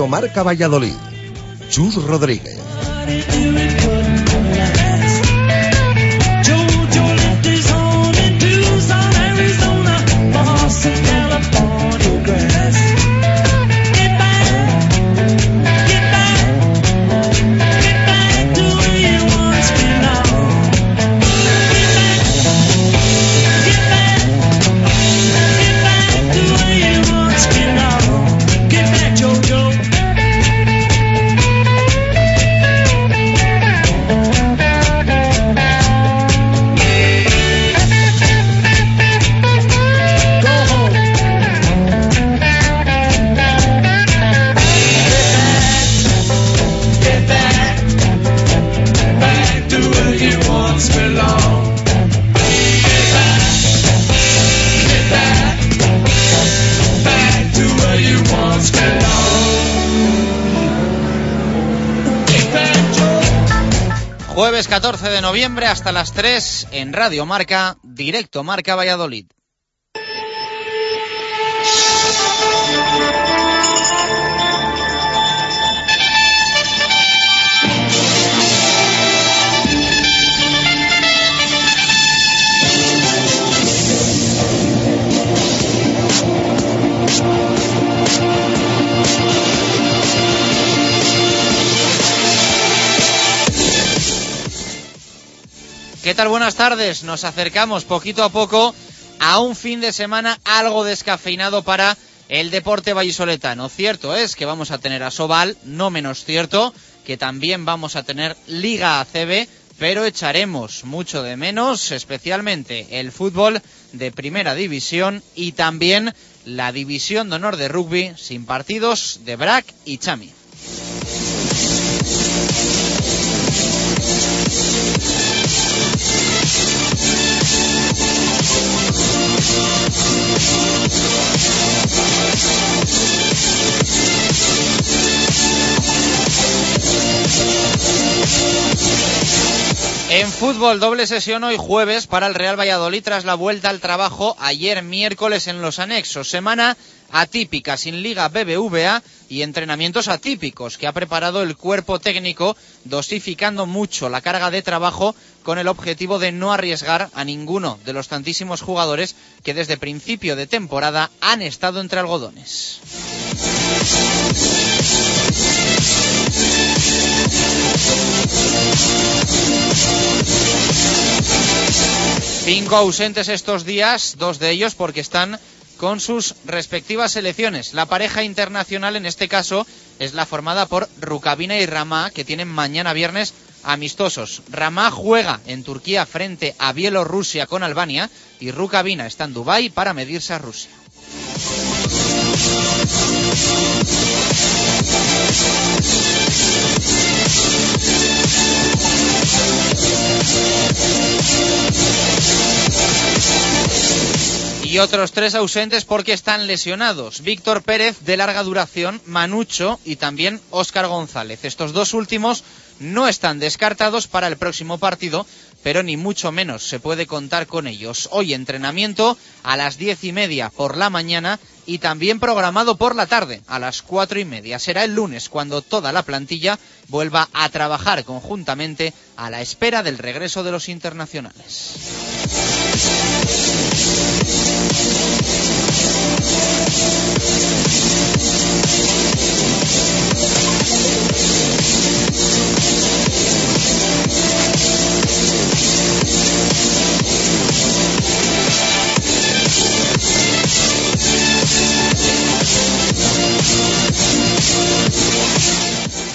Marca Valladolid. Chus Rodríguez. 14 de noviembre hasta las 3 en Radio Marca, directo Marca Valladolid. ¿Qué tal? Buenas tardes. Nos acercamos poquito a poco a un fin de semana algo descafeinado para el deporte vallisoletano. Cierto es que vamos a tener a Sobal, no menos cierto que también vamos a tener Liga ACB, pero echaremos mucho de menos, especialmente el fútbol de primera división y también la división de honor de rugby sin partidos de Brac y Chami. En fútbol, doble sesión hoy jueves para el Real Valladolid tras la vuelta al trabajo ayer miércoles en los anexos. Semana atípica sin Liga BBVA y entrenamientos atípicos que ha preparado el cuerpo técnico dosificando mucho la carga de trabajo con el objetivo de no arriesgar a ninguno de los tantísimos jugadores que desde principio de temporada han estado entre algodones. Cinco ausentes estos días, dos de ellos porque están con sus respectivas selecciones. La pareja internacional en este caso es la formada por Rukavina y Ramá, que tienen mañana viernes amistosos. Ramá juega en Turquía frente a Bielorrusia con Albania y Rukavina está en Dubái para medirse a Rusia. Y otros tres ausentes porque están lesionados. Víctor Pérez de larga duración, Manucho y también Óscar González. Estos dos últimos no están descartados para el próximo partido, pero ni mucho menos se puede contar con ellos. Hoy entrenamiento a las diez y media por la mañana y también programado por la tarde a las cuatro y media. Será el lunes cuando toda la plantilla vuelva a trabajar conjuntamente a la espera del regreso de los internacionales. Thank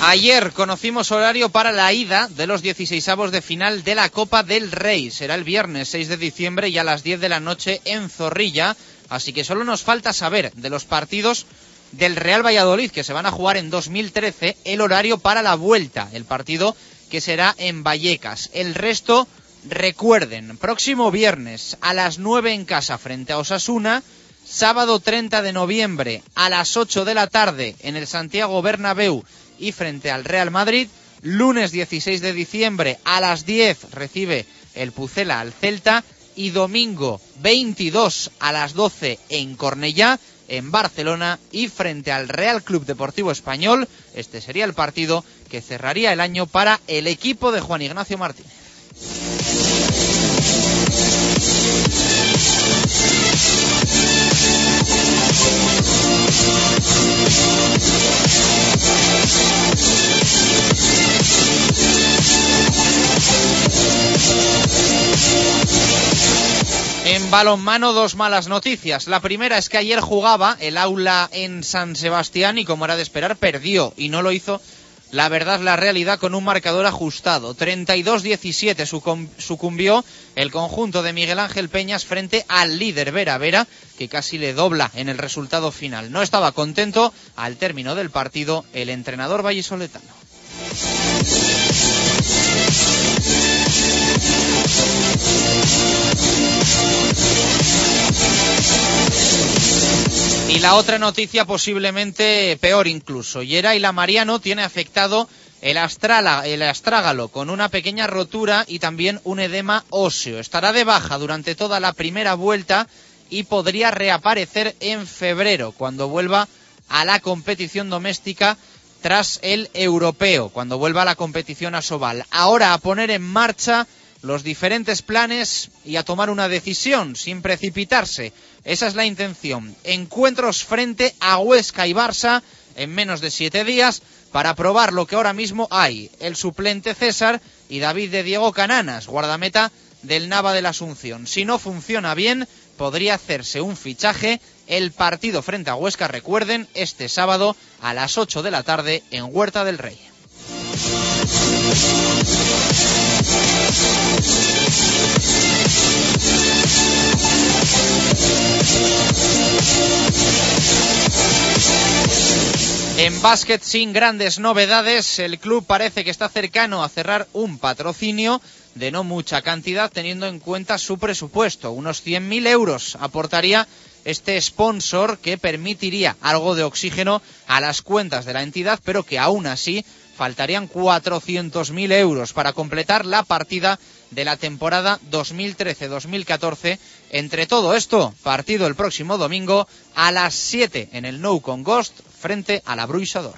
Ayer conocimos horario para la ida de los 16avos de final de la Copa del Rey. Será el viernes 6 de diciembre y a las 10 de la noche en Zorrilla. Así que solo nos falta saber de los partidos del Real Valladolid que se van a jugar en 2013 el horario para la vuelta. El partido que será en Vallecas. El resto, recuerden, próximo viernes a las 9 en casa frente a Osasuna. Sábado 30 de noviembre a las 8 de la tarde en el Santiago Bernabéu y frente al Real Madrid. Lunes 16 de diciembre a las 10 recibe el Pucela al Celta y domingo 22 a las 12 en Cornellá en Barcelona y frente al Real Club Deportivo Español. Este sería el partido que cerraría el año para el equipo de Juan Ignacio Martínez. En balonmano dos malas noticias. La primera es que ayer jugaba el aula en San Sebastián y como era de esperar perdió y no lo hizo la verdad, la realidad con un marcador ajustado. 32-17 sucumbió el conjunto de Miguel Ángel Peñas frente al líder Vera Vera, que casi le dobla en el resultado final. No estaba contento al término del partido el entrenador vallisoletano. Y la otra noticia posiblemente peor incluso. Yera y la Mariano tiene afectado el, el astrágalo con una pequeña rotura y también un edema óseo. Estará de baja durante toda la primera vuelta y podría reaparecer en febrero cuando vuelva a la competición doméstica tras el europeo, cuando vuelva a la competición a Sobal. Ahora a poner en marcha los diferentes planes y a tomar una decisión sin precipitarse. Esa es la intención. Encuentros frente a Huesca y Barça en menos de siete días para probar lo que ahora mismo hay. El suplente César y David de Diego Cananas, guardameta del Nava de la Asunción. Si no funciona bien, podría hacerse un fichaje. El partido frente a Huesca, recuerden, este sábado a las 8 de la tarde en Huerta del Rey. En básquet sin grandes novedades, el club parece que está cercano a cerrar un patrocinio de no mucha cantidad teniendo en cuenta su presupuesto. Unos 100.000 euros aportaría este sponsor que permitiría algo de oxígeno a las cuentas de la entidad, pero que aún así faltarían 400.000 euros para completar la partida de la temporada 2013-2014. Entre todo esto, partido el próximo domingo a las 7 en el Nou Con Ghost frente a la.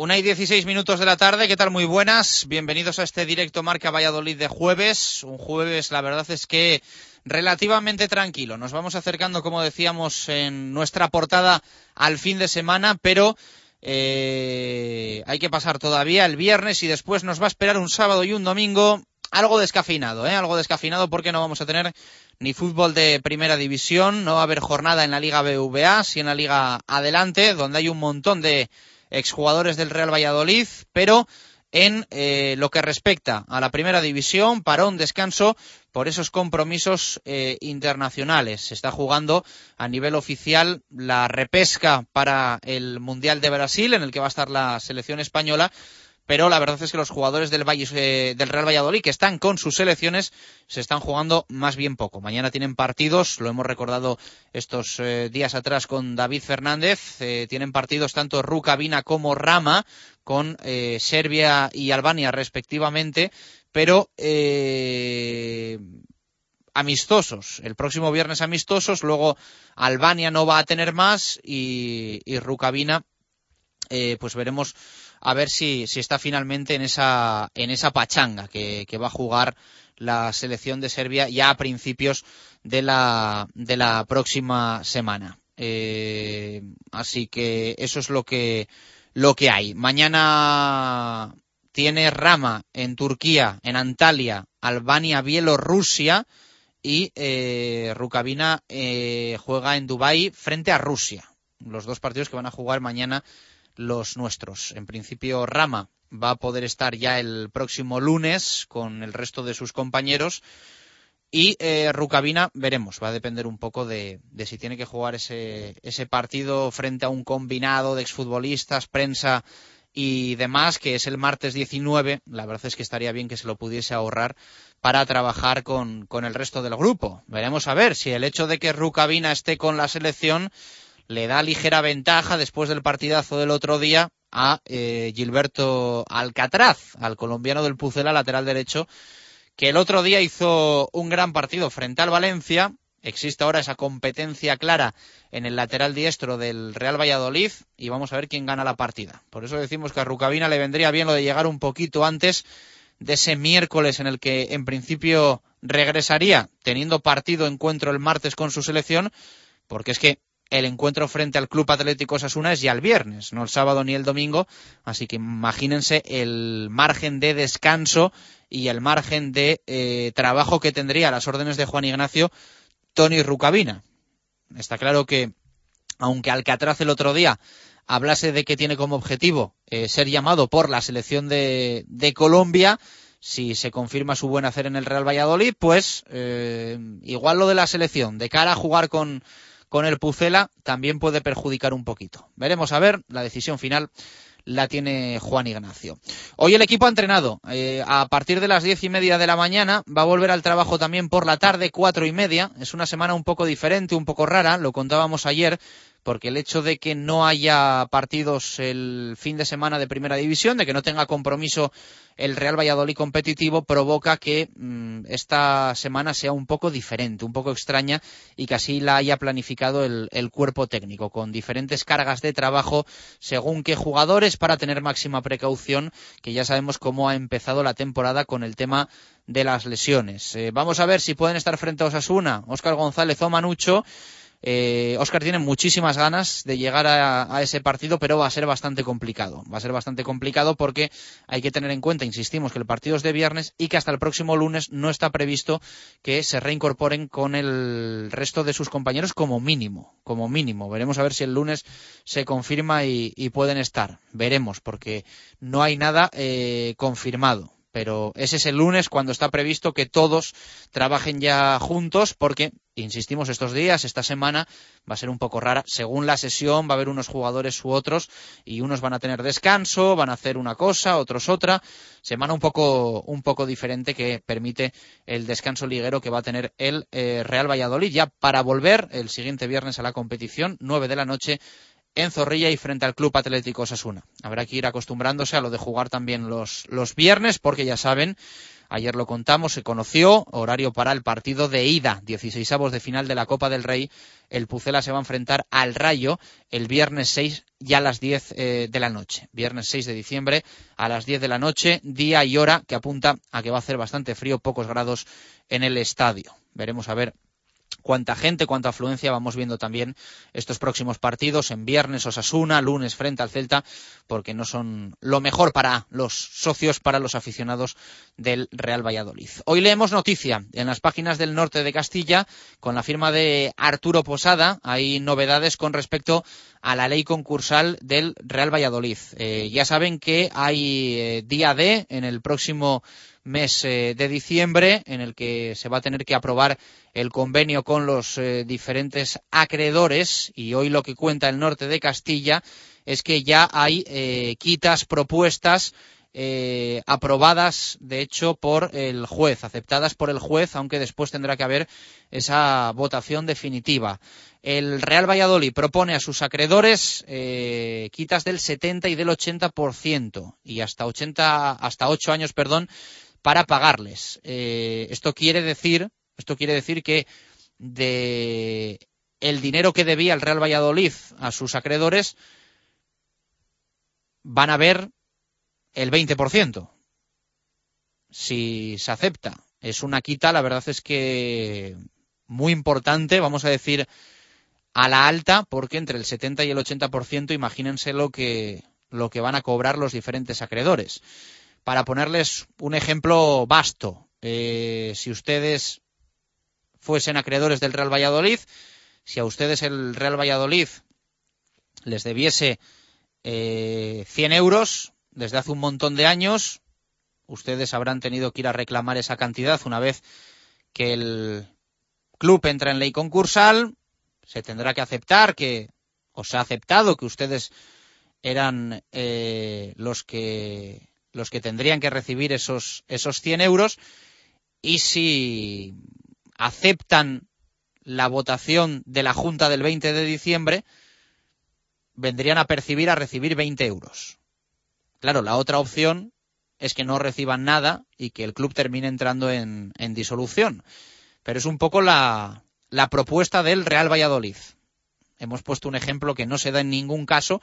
Una y dieciséis minutos de la tarde, ¿qué tal? Muy buenas. Bienvenidos a este directo Marca Valladolid de jueves. Un jueves, la verdad es que relativamente tranquilo. Nos vamos acercando, como decíamos en nuestra portada, al fin de semana, pero eh, hay que pasar todavía el viernes y después nos va a esperar un sábado y un domingo algo descafinado, ¿eh? Algo descafinado porque no vamos a tener ni fútbol de primera división, no va a haber jornada en la Liga BVA, si en la Liga Adelante, donde hay un montón de exjugadores del Real Valladolid, pero en eh, lo que respecta a la primera división, para un descanso por esos compromisos eh, internacionales. Se está jugando a nivel oficial la repesca para el Mundial de Brasil, en el que va a estar la selección española, pero la verdad es que los jugadores eh, del Real Valladolid que están con sus selecciones se están jugando más bien poco. Mañana tienen partidos, lo hemos recordado estos eh, días atrás con David Fernández, eh, tienen partidos tanto Rukavina como Rama con Serbia y Albania respectivamente, pero amistosos. El próximo viernes amistosos, luego Albania no va a tener más y, y Rukavina, pues veremos a ver si, si está finalmente en esa, en esa pachanga que, va a jugar la selección de Serbia ya a principios de la, de la próxima semana. Eh, así que eso es lo que, lo que hay. Mañana tiene Rama en Turquía, en Antalya, Albania, Bielorrusia y eh, Rukavina eh, juega en Dubái frente a Rusia. Los dos partidos que van a jugar mañana los nuestros. En principio, Rama va a poder estar ya el próximo lunes con el resto de sus compañeros. Y eh, Rucabina, veremos, va a depender un poco de, de, si tiene que jugar ese, ese partido frente a un combinado de exfutbolistas, prensa y demás, que es el martes 19. La verdad es que estaría bien que se lo pudiese ahorrar para trabajar con, con el resto del grupo. Veremos a ver si el hecho de que Rucabina esté con la selección le da ligera ventaja después del partidazo del otro día a eh, Gilberto Alcatraz, al colombiano del Pucela, lateral derecho, que el otro día hizo un gran partido frente al Valencia. Existe ahora esa competencia clara en el lateral diestro del Real Valladolid y vamos a ver quién gana la partida. Por eso decimos que a Rucabina le vendría bien lo de llegar un poquito antes de ese miércoles en el que en principio regresaría teniendo partido encuentro el martes con su selección, porque es que el encuentro frente al Club Atlético Sasuna es ya el viernes, no el sábado ni el domingo, así que imagínense el margen de descanso y el margen de eh, trabajo que tendría a las órdenes de Juan Ignacio Tony Rucabina. Está claro que, aunque Alcatraz el otro día hablase de que tiene como objetivo eh, ser llamado por la selección de, de, Colombia, si se confirma su buen hacer en el Real Valladolid, pues eh, igual lo de la selección, de cara a jugar con con el Pucela también puede perjudicar un poquito. Veremos a ver, la decisión final la tiene Juan Ignacio. Hoy el equipo ha entrenado. Eh, a partir de las diez y media de la mañana va a volver al trabajo también por la tarde, cuatro y media. Es una semana un poco diferente, un poco rara, lo contábamos ayer porque el hecho de que no haya partidos el fin de semana de primera división, de que no tenga compromiso el Real Valladolid competitivo, provoca que mmm, esta semana sea un poco diferente, un poco extraña y que así la haya planificado el, el cuerpo técnico, con diferentes cargas de trabajo según qué jugadores para tener máxima precaución, que ya sabemos cómo ha empezado la temporada con el tema de las lesiones. Eh, vamos a ver si pueden estar frente a Osasuna, Óscar González o Manucho. Eh, Oscar tiene muchísimas ganas de llegar a, ese partido, pero va a ser bastante complicado. Va a ser bastante complicado porque hay que tener en cuenta, insistimos, que el partido es de viernes y que hasta el próximo lunes no está previsto que se reincorporen con el resto de sus compañeros como mínimo. Como mínimo. Veremos a ver si el lunes se confirma y, y pueden estar. Veremos, porque no hay nada eh, confirmado pero ese es el lunes cuando está previsto que todos trabajen ya juntos porque insistimos estos días, esta semana va a ser un poco rara. Según la sesión va a haber unos jugadores u otros y unos van a tener descanso, van a hacer una cosa, otros otra. Semana un poco, un poco diferente que permite el descanso liguero que va a tener el eh, Real Valladolid ya para volver el siguiente viernes a la competición, nueve de la noche en Zorrilla y frente al Club Atlético Osasuna. Habrá que ir acostumbrándose a lo de jugar también los, los viernes, porque ya saben, ayer lo contamos, se conoció horario para el partido de ida, 16 avos de final de la Copa del Rey. El Pucela se va a enfrentar al Rayo el viernes 6 ya a las 10 eh, de la noche. Viernes 6 de diciembre a las 10 de la noche, día y hora que apunta a que va a hacer bastante frío, pocos grados en el estadio. Veremos a ver cuánta gente, cuánta afluencia. Vamos viendo también estos próximos partidos en viernes Osasuna, lunes frente al Celta, porque no son lo mejor para los socios, para los aficionados del Real Valladolid. Hoy leemos noticia en las páginas del norte de Castilla con la firma de Arturo Posada. Hay novedades con respecto a la ley concursal del Real Valladolid. Eh, ya saben que hay eh, día D en el próximo mes eh, de diciembre en el que se va a tener que aprobar el convenio con los eh, diferentes acreedores y hoy lo que cuenta el norte de Castilla es que ya hay eh, quitas propuestas eh, aprobadas, de hecho, por el juez, aceptadas por el juez, aunque después tendrá que haber esa votación definitiva. El Real Valladolid propone a sus acreedores quitas del 70 y del 80% y hasta 80, hasta 8 años, perdón, para pagarles. Eh, esto quiere decir, esto quiere decir que de el dinero que debía el Real Valladolid a sus acreedores van a ver el 20%. Si se acepta, es una quita, la verdad es que muy importante, vamos a decir a la alta, porque entre el 70 y el 80%, imagínense lo que, lo que van a cobrar los diferentes acreedores. Para ponerles un ejemplo vasto, eh, si ustedes fuesen acreedores del Real Valladolid, si a ustedes el Real Valladolid les debiese eh, 100 euros, desde hace un montón de años. Ustedes habrán tenido que ir a reclamar esa cantidad una vez que el club entra en ley concursal. Se tendrá que aceptar que, o se ha aceptado que ustedes eran eh, los que los que tendrían que recibir esos esos 100 euros y si aceptan la votación de la Junta del 20 de diciembre, vendrían a percibir a recibir 20 euros. Claro, la otra opción es que no reciban nada y que el club termine entrando en, disolución. Pero es un poco la, la propuesta del Real Valladolid. Hemos puesto un ejemplo que no se da en ningún caso,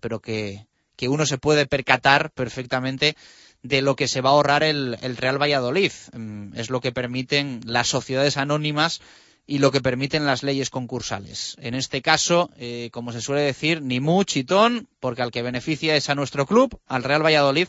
pero que, que uno se puede percatar perfectamente de lo que se va a ahorrar el, el, Real Valladolid. Mm, es lo que permiten las sociedades anónimas y lo que permiten las leyes concursales. En este caso, eh, como se suele decir, ni mu chitón, porque al que beneficia es a nuestro club, al Real Valladolid,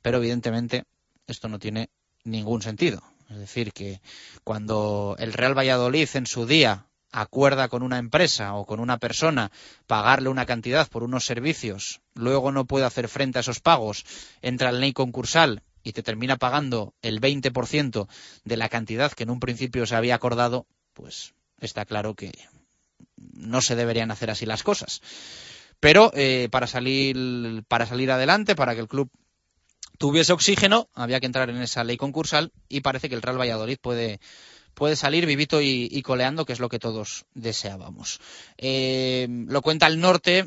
pero evidentemente esto no tiene ningún sentido. Es decir, que cuando el Real Valladolid en su día acuerda con una empresa o con una persona pagarle una cantidad por unos servicios, luego no puede hacer frente a esos pagos, entra en ley concursal y te termina pagando el 20% de la cantidad que en un principio se había acordado, pues está claro que no se deberían hacer así las cosas. Pero eh, para salir para salir adelante, para que el club tuviese oxígeno, había que entrar en esa ley concursal y parece que el Real Valladolid puede puede salir vivito y, coleando, que es lo que todos deseábamos. Eh, lo cuenta el norte,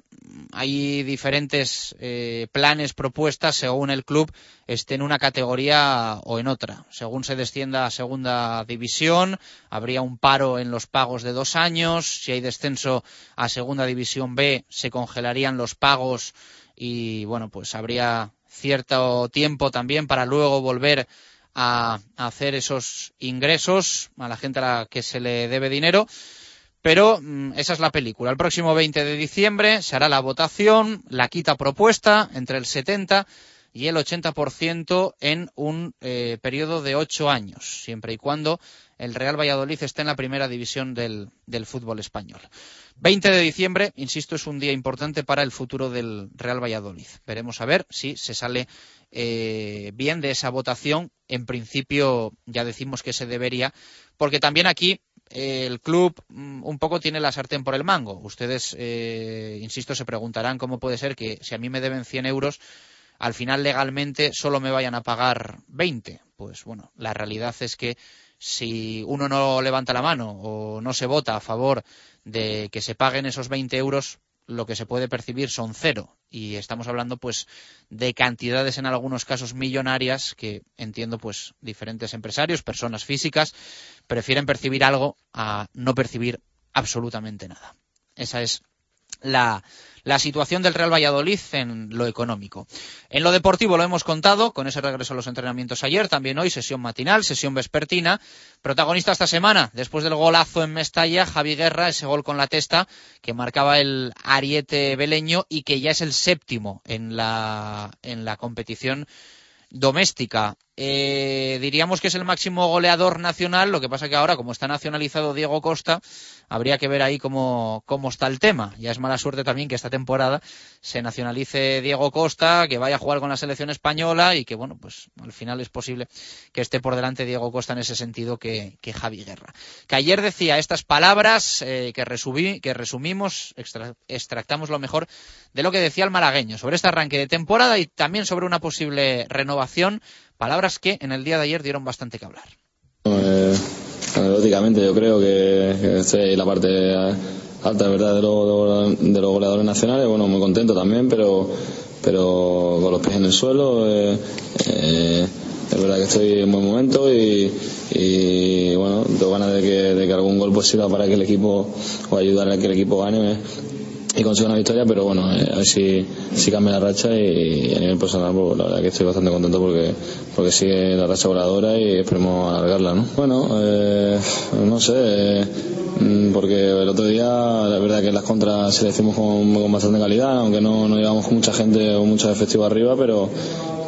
hay diferentes eh, planes, propuestas, según el club esté en una categoría o en otra. Según se descienda a segunda división, habría un paro en los pagos de dos años. Si hay descenso a segunda división B, se congelarían los pagos y, bueno, pues habría cierto tiempo también para luego volver a, hacer esos ingresos a la gente a la que se le debe dinero. Pero mm, esa es la película. El próximo 20 de diciembre se hará la votación, la quita propuesta entre el 70 y el 80% en un eh, periodo de ocho años, siempre y cuando el Real Valladolid esté en la primera división del, del, fútbol español. 20 de diciembre, insisto, es un día importante para el futuro del Real Valladolid. Veremos a ver si se sale eh, bien de esa votación. En principio ya decimos que se debería, porque también aquí eh, el club mm, un poco tiene la sartén por el mango. Ustedes, eh, insisto, se preguntarán cómo puede ser que si a mí me deben 100 euros, al final legalmente solo me vayan a pagar 20. Pues bueno, la realidad es que si uno no levanta la mano o no se vota a favor de que se paguen esos 20 euros, lo que se puede percibir son cero. Y estamos hablando, pues, de cantidades en algunos casos millonarias que entiendo, pues, diferentes empresarios, personas físicas, prefieren percibir algo a no percibir absolutamente nada. Esa es la, la situación del Real Valladolid en lo económico. En lo deportivo lo hemos contado, con ese regreso a los entrenamientos ayer, también hoy sesión matinal, sesión vespertina. Protagonista esta semana, después del golazo en Mestalla, Javi Guerra, ese gol con la testa que marcaba el ariete beleño y que ya es el séptimo en la, en la competición doméstica. Eh, diríamos que es el máximo goleador nacional, lo que pasa que ahora, como está nacionalizado Diego Costa, habría que ver ahí cómo, cómo está el tema. Ya es mala suerte también que esta temporada se nacionalice Diego Costa, que vaya a jugar con la selección española y que, bueno, pues al final es posible que esté por delante Diego Costa en ese sentido que, que Javi Guerra. Que ayer decía estas palabras eh, que, resumí, que resumimos, extractamos lo mejor de lo que decía el malagueño sobre este arranque de temporada y también sobre una posible renovación. Palabras que en el día de ayer dieron bastante que hablar. Eh, Anecdóticamente yo creo que, estoy en la parte alta verdad de, de, los goleadores nacionales, bueno, muy contento también, pero, pero con los pies en el suelo. Eh, eh, es verdad que estoy en buen momento y, y bueno, tengo ganas de que, de que algún gol pues sirva para que el equipo o ayudar a que el equipo gane y consiga una victoria, pero bueno, eh, a ver si, si cambia la racha y, a nivel personal, pues, la verdad que estoy bastante contento porque, porque sigue la racha voladora y esperemos alargarla, ¿no? Bueno, eh, no sé, eh, mm, porque el otro día la verdad que las contras se decimos con, con bastante calidad, aunque no, no llevamos mucha gente o muchos efectivos arriba, pero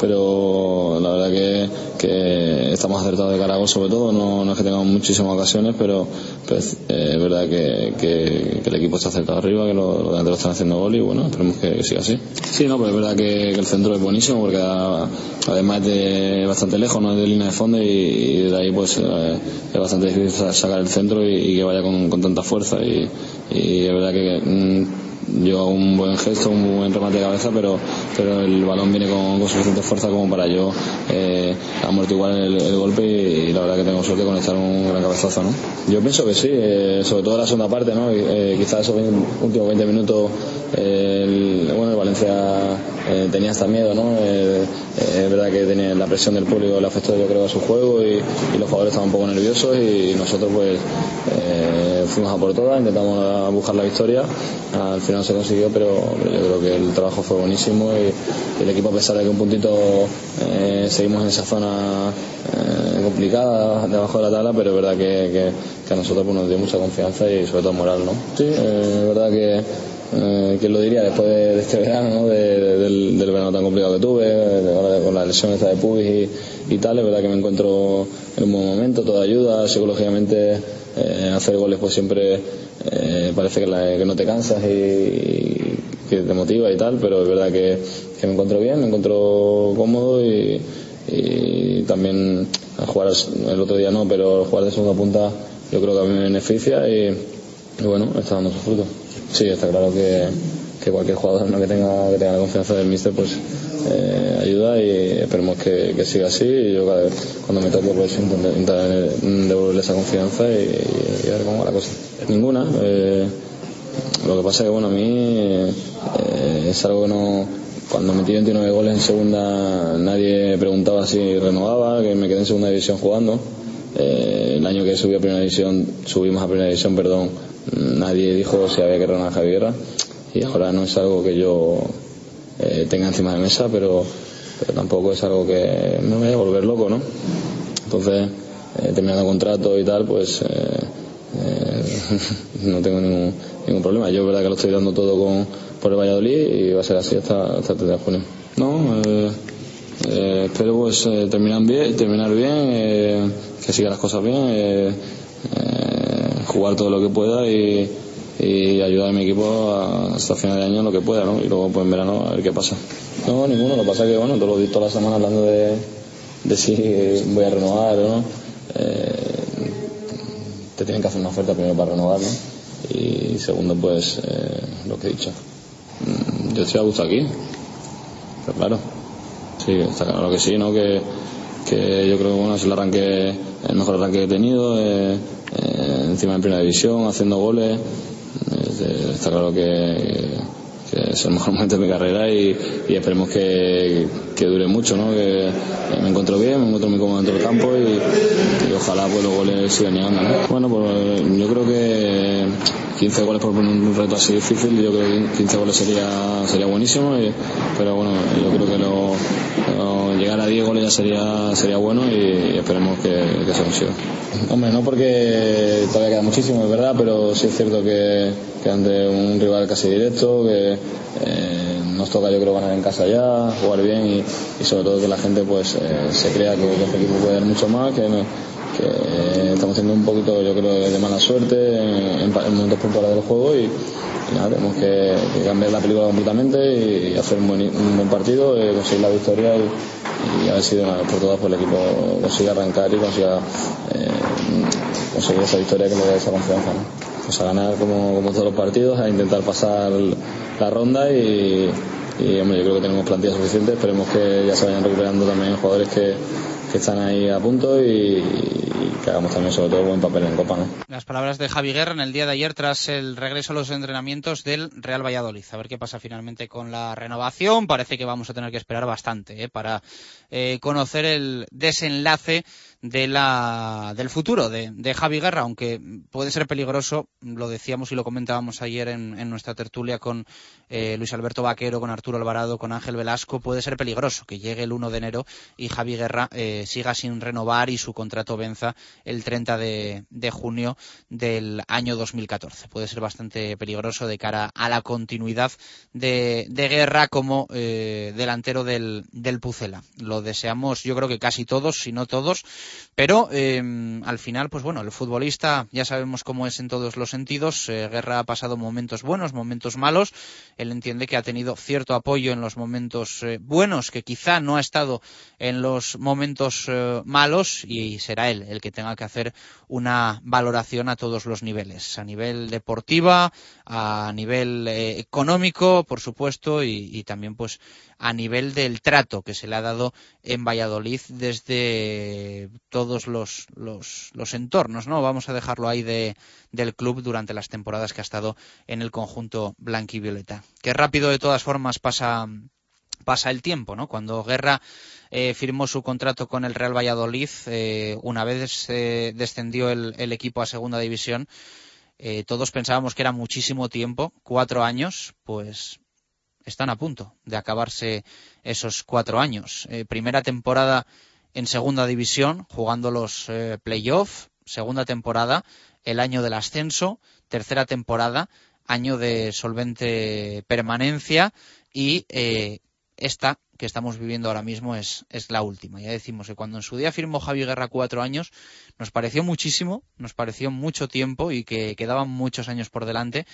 pero la verdad que, que estamos acertados de cara sobre todo, no, no, es que tengamos muchísimas ocasiones, pero eh, es verdad que, que, el equipo está acertado arriba, que lo, están haciendo gol y bueno, esperemos que siga así. Sí, no, pero es verdad que, el centro es buenísimo porque además es de bastante lejos, no es de línea de fondo y, de ahí pues eh, es bastante difícil sacar el centro y, que vaya con, tanta fuerza y, es verdad que mm, yo un buen gesto, un buen remate de cabeza, pero, pero el balón viene con, suficiente fuerza como para yo eh, amortiguar el, golpe y, la verdad que tengo suerte de conectar un gran cabezazo. ¿no? Yo pienso que sí, eh, sobre todo la segunda parte, ¿no? Eh, quizás esos últimos 20 minutos el, bueno, el Valencia eh, tenía hasta miedo, ¿no? Eh, es verdad que tenía la presión del público le afectó yo creo a su juego y, los jugadores estaban un poco nerviosos y nosotros pues eh, fuimos a por todas, intentamos buscar la victoria, al final se consiguió pero, yo creo que el trabajo fue buenísimo y, el equipo a pesar de que un puntito seguimos en esa zona complicada debajo de la tabla pero es verdad que, a nosotros pues, nos dio mucha confianza y sobre todo moral, ¿no? Sí, es verdad que eh, ¿quién lo diría? Después de, este verano, del, verano tan complicado que tuve, con la lesión esta de pubis y, tal, es verdad que me encuentro en un buen momento, toda ayuda, psicológicamente eh, hacer goles pues siempre eh, parece que, no te cansas y, que te motiva y tal, pero es verdad que, me encuentro bien, me encuentro cómodo y, también jugar el otro día no, pero jugar de segunda punta yo creo que a mí me beneficia y, y bueno, está dando su fruto. Sí, está claro que, cualquier jugador que, tenga, que tenga la confianza del míster pues eh, ayuda y esperemos que, siga así y yo cada vez, cuando me toque pues intentar devolverle esa confianza y, ver cómo va la cosa. Ninguna. Eh, lo que pasa es que bueno a mí eh, es algo que no cuando metí 29 goles en segunda nadie preguntaba si renovaba, que me quedé en segunda división jugando. el año que subí a primera división, subimos a primera división, perdón, nadie dijo si había que renovar a y ahora no es algo que yo eh, tenga encima de mesa, pero, tampoco es algo que me vaya a volver loco, ¿no? Entonces, eh, terminando contrato y tal, pues eh, no tengo ningún, ningún problema. Yo, verdad que lo estoy dando todo con, por el Valladolid y va a ser así hasta, hasta el 3 de junio. No, espero pues terminar bien, terminar bien, que sigan las cosas bien jugar todo lo que pueda y, ayudar a mi equipo hasta final de año lo que pueda, ¿no? Y luego pues en verano a ver qué pasa. No, ninguno, lo que pasa que bueno, todos los toda la semana hablando de, de si voy a renovar o no. Eh, te tienen que hacer una oferta primero para renovar, ¿no? Y segundo, pues eh, lo que he dicho. Mm, yo estoy a gusto aquí, pero claro, sí, está claro que sí, ¿no? Que, que yo creo que bueno, es el arranque, el mejor arranque que he tenido. Eh, eh, encima en primera división, haciendo goles. está claro que, es el mejor momento de mi carrera y, esperemos que, dure mucho, ¿no? que me encuentro bien, me encuentro muy cómodo dentro del campo y, ojalá pues, los goles sigan llegando. Bueno, pues yo creo que 15 goles por un reto así difícil, yo creo que 15 goles sería, sería buenísimo, pero bueno, yo creo que lo, llegar a 10 goles ya sería, sería bueno y, esperemos que, que se consiga. Hombre, no porque todavía queda muchísimo, es verdad, pero sí es cierto que, que ante un rival casi directo, que eh, nos toca yo creo ganar en casa ya, jugar bien y, sobre todo que la gente pues eh, se crea que, este equipo puede dar mucho más, que, estamos teniendo un poquito yo creo de mala suerte en, momentos puntuales del juego y, nada, tenemos que, cambiar la película completamente y, hacer un buen, partido, eh, conseguir la victoria y, a ver si de una vez por todas pues, el equipo consiga arrancar y consiga conseguir esa victoria que le dé esa confianza. ¿no? Pues a ganar como, todos los partidos, a intentar pasar la ronda y, y yo creo que tenemos plantilla suficiente. Esperemos que ya se vayan recuperando también jugadores que, que están ahí a punto y, que hagamos también sobre todo buen papel en Copa. ¿no? Las palabras de Javi Guerra en el día de ayer tras el regreso a los entrenamientos del Real Valladolid. A ver qué pasa finalmente con la renovación. Parece que vamos a tener que esperar bastante ¿eh? para eh, conocer el desenlace de la, del futuro de, Javi Guerra, aunque puede ser peligroso, lo decíamos y lo comentábamos ayer en, en nuestra tertulia con eh, Luis Alberto Vaquero, con Arturo Alvarado, con Ángel Velasco, puede ser peligroso que llegue el 1 de enero y Javi Guerra eh, siga sin renovar y su contrato venza el 30 de, junio del año 2014. Puede ser bastante peligroso de cara a la continuidad de, de Guerra como eh, delantero del, del Pucela. Lo deseamos, yo creo que casi todos, si no todos, Pero em, al final, pues bueno, el futbolista ya sabemos cómo es en todos los sentidos. Eh, Guerra ha pasado momentos buenos, momentos malos. Él entiende que ha tenido cierto apoyo en los momentos eh, buenos, que quizá no ha estado en los momentos eh, malos y será él el que tenga que hacer una valoración a todos los niveles, a nivel deportiva, a nivel económico, por supuesto, y, también pues a nivel del trato que se le ha dado en Valladolid desde todos los, los, entornos, ¿no? Vamos a dejarlo ahí de, del club durante las temporadas que ha estado en el conjunto blanquivioleta. Qué rápido de todas formas pasa pasa el tiempo, ¿no? Cuando Guerra eh, firmó su contrato con el Real Valladolid, eh, una vez eh, descendió el, el, equipo a segunda división, todos pensábamos que era muchísimo tiempo, cuatro años, pues están a punto de acabarse esos cuatro años. Eh, primera temporada en segunda división, jugando los eh, playoffs. Segunda temporada, el año del ascenso. Tercera temporada, año de solvente permanencia. Y eh, esta que estamos viviendo ahora mismo es, es, la última. Ya decimos que cuando en su día firmó Javi Guerra cuatro años, nos pareció muchísimo, nos pareció mucho tiempo y que quedaban muchos años por delante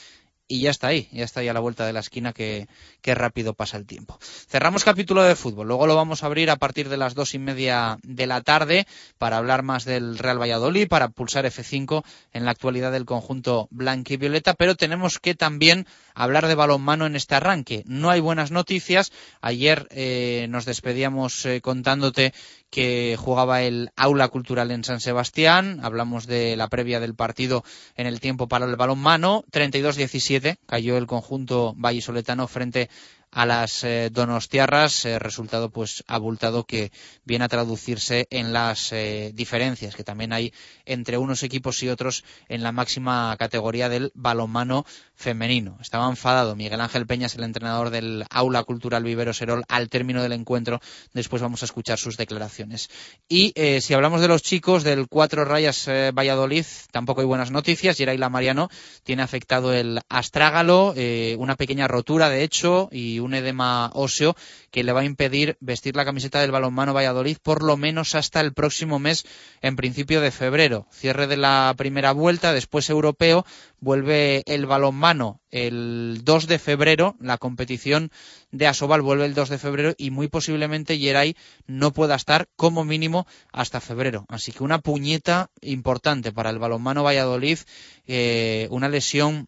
y ya está ahí, ya está ahí a la vuelta de la esquina que, rápido pasa el tiempo. Cerramos capítulo de fútbol, luego lo vamos a abrir a partir de las dos y media de la tarde para hablar más del Real Valladolid, para pulsar F5 en la actualidad del conjunto blanco y violeta, pero tenemos que también hablar de balonmano en este arranque. No hay buenas noticias. Ayer eh, nos despedíamos eh, contándote que jugaba el Aula Cultural en San Sebastián. Hablamos de la previa del partido en el tiempo para el balonmano. 32-17 cayó el conjunto vallisoletano frente a las eh, donostiarras, eh, resultado pues abultado que viene a traducirse en las eh, diferencias que también hay entre unos equipos y otros en la máxima categoría del balonmano femenino. Estaba enfadado Miguel Ángel Peñas, el entrenador del Aula Cultural Vivero Serol, al término del encuentro. Después vamos a escuchar sus declaraciones. Y si hablamos de los chicos del Cuatro Rayas Valladolid, tampoco hay buenas noticias. Yeraila Mariano tiene afectado el astrágalo, una pequeña rotura de hecho, y un edema óseo que le va a impedir vestir la camiseta del balonmano Valladolid por lo menos hasta el próximo mes, en principio de febrero. Cierre de la primera vuelta, después europeo, vuelve el balonmano el 2 de febrero, la competición de Asobal vuelve el 2 de febrero y muy posiblemente Yeray no pueda estar como mínimo hasta febrero. Así que una puñeta importante para el balonmano Valladolid, eh, una lesión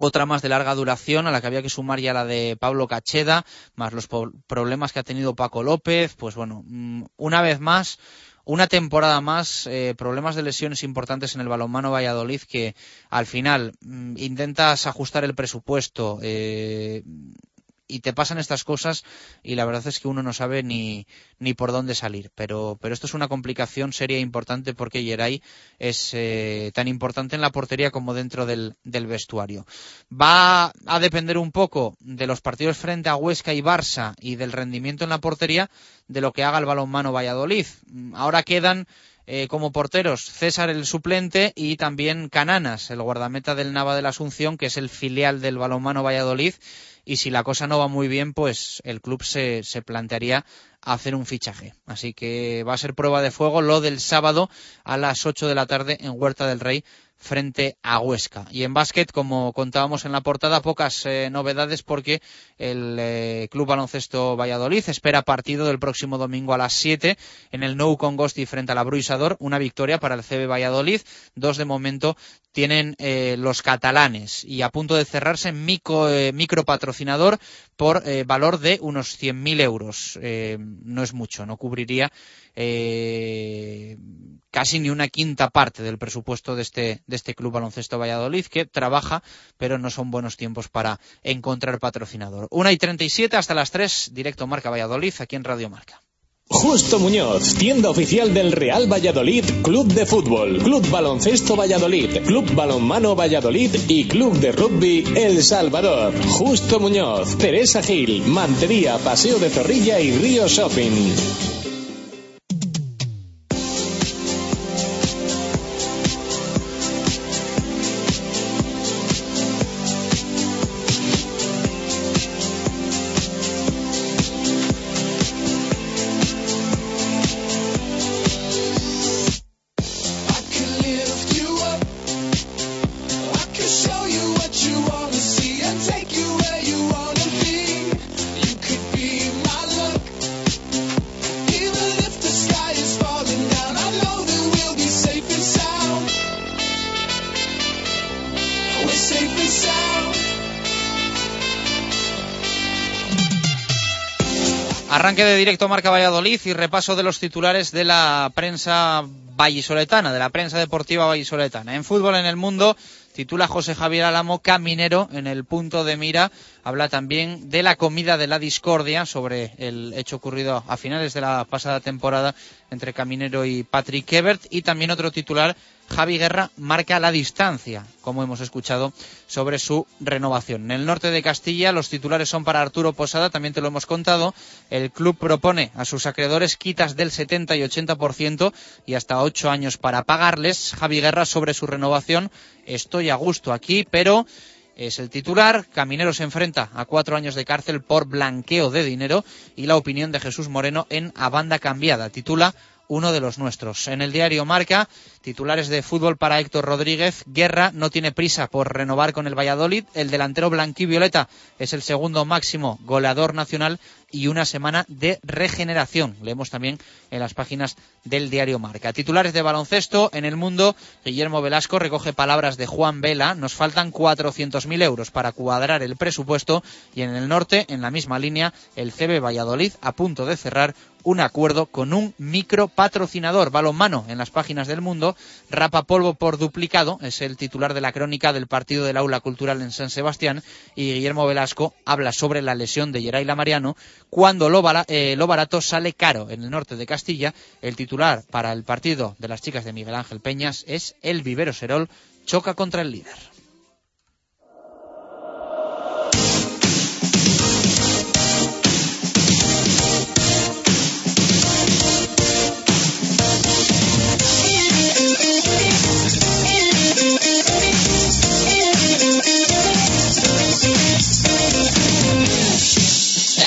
otra más de larga duración a la que había que sumar ya la de Pablo Cacheda, más los problemas que ha tenido Paco López, pues bueno, mm, una vez más, una temporada más, eh, problemas de lesiones importantes en el balonmano Valladolid que al final mm, intentas ajustar el presupuesto, eh, y te pasan estas cosas y la verdad es que uno no sabe ni, ni por dónde salir. Pero, pero esto es una complicación seria e importante porque Yeray es eh, tan importante en la portería como dentro del, del, vestuario. Va a depender un poco de los partidos frente a Huesca y Barça y del rendimiento en la portería de lo que haga el balonmano Valladolid. Ahora quedan eh, como porteros César el suplente y también Cananas, el guardameta del Nava de la Asunción, que es el filial del balonmano Valladolid y si la cosa no va muy bien, pues el club se, se plantearía hacer un fichaje. Así que va a ser prueba de fuego lo del sábado a las 8 de la tarde en Huerta del Rey frente a Huesca. Y en básquet, como contábamos en la portada, pocas eh, novedades porque el eh, Club Baloncesto Valladolid espera partido del próximo domingo a las 7 en el Nou Congosti frente a la Bruisador, una victoria para el CB Valladolid, dos de momento tienen eh, los catalanes y a punto de cerrarse micro, micropatrocinador por valor de unos 100.000 euros. no es mucho, no cubriría eh, casi ni una quinta parte del presupuesto de este, de este Club Baloncesto Valladolid, que trabaja, pero no son buenos tiempos para encontrar patrocinador. Una y treinta y siete hasta las tres, directo Marca Valladolid, aquí en Radio Marca. Justo Muñoz, tienda oficial del Real Valladolid, Club de Fútbol, Club Baloncesto Valladolid, Club Balonmano Valladolid y Club de Rugby El Salvador. Justo Muñoz, Teresa Gil, Mantería, Paseo de Zorrilla y Río Shopping. Arranque de directo Marca Valladolid y repaso de los titulares de la prensa vallisoletana, de la prensa deportiva vallisoletana. En fútbol en el mundo, titula José Javier Álamo Caminero en el punto de mira. Habla también de la comida de la discordia sobre el hecho ocurrido a finales de la pasada temporada entre Caminero y Patrick Ebert. Y también otro titular Javi Guerra marca la distancia, como hemos escuchado, sobre su renovación. En el norte de Castilla los titulares son para Arturo Posada, también te lo hemos contado. El club propone a sus acreedores quitas del 70 y 80% y hasta ocho años para pagarles. Javi Guerra sobre su renovación. Estoy a gusto aquí, pero es el titular. Caminero se enfrenta a cuatro años de cárcel por blanqueo de dinero y la opinión de Jesús Moreno en A Banda Cambiada. Titula uno de los nuestros. En el diario Marca, titulares de fútbol para Héctor Rodríguez. Guerra no tiene prisa por renovar con el Valladolid. El delantero blanquivioleta es el segundo máximo goleador nacional y una semana de regeneración. Leemos también en las páginas del diario Marca. Titulares de baloncesto en el mundo. Guillermo Velasco recoge palabras de Juan Vela. Nos faltan 400.000 euros para cuadrar el presupuesto y en el norte, en la misma línea, el CB Valladolid a punto de cerrar un acuerdo con un micro patrocinador balonmano en las páginas del mundo. Rapa polvo por duplicado, es el titular de la crónica del partido del aula cultural en San Sebastián. Y Guillermo Velasco habla sobre la lesión de Yeraila Mariano cuando eh, lo barato sale caro en el norte de Castilla. El titular para el partido de las chicas de Miguel Ángel Peñas es el Vivero Serol choca contra el líder.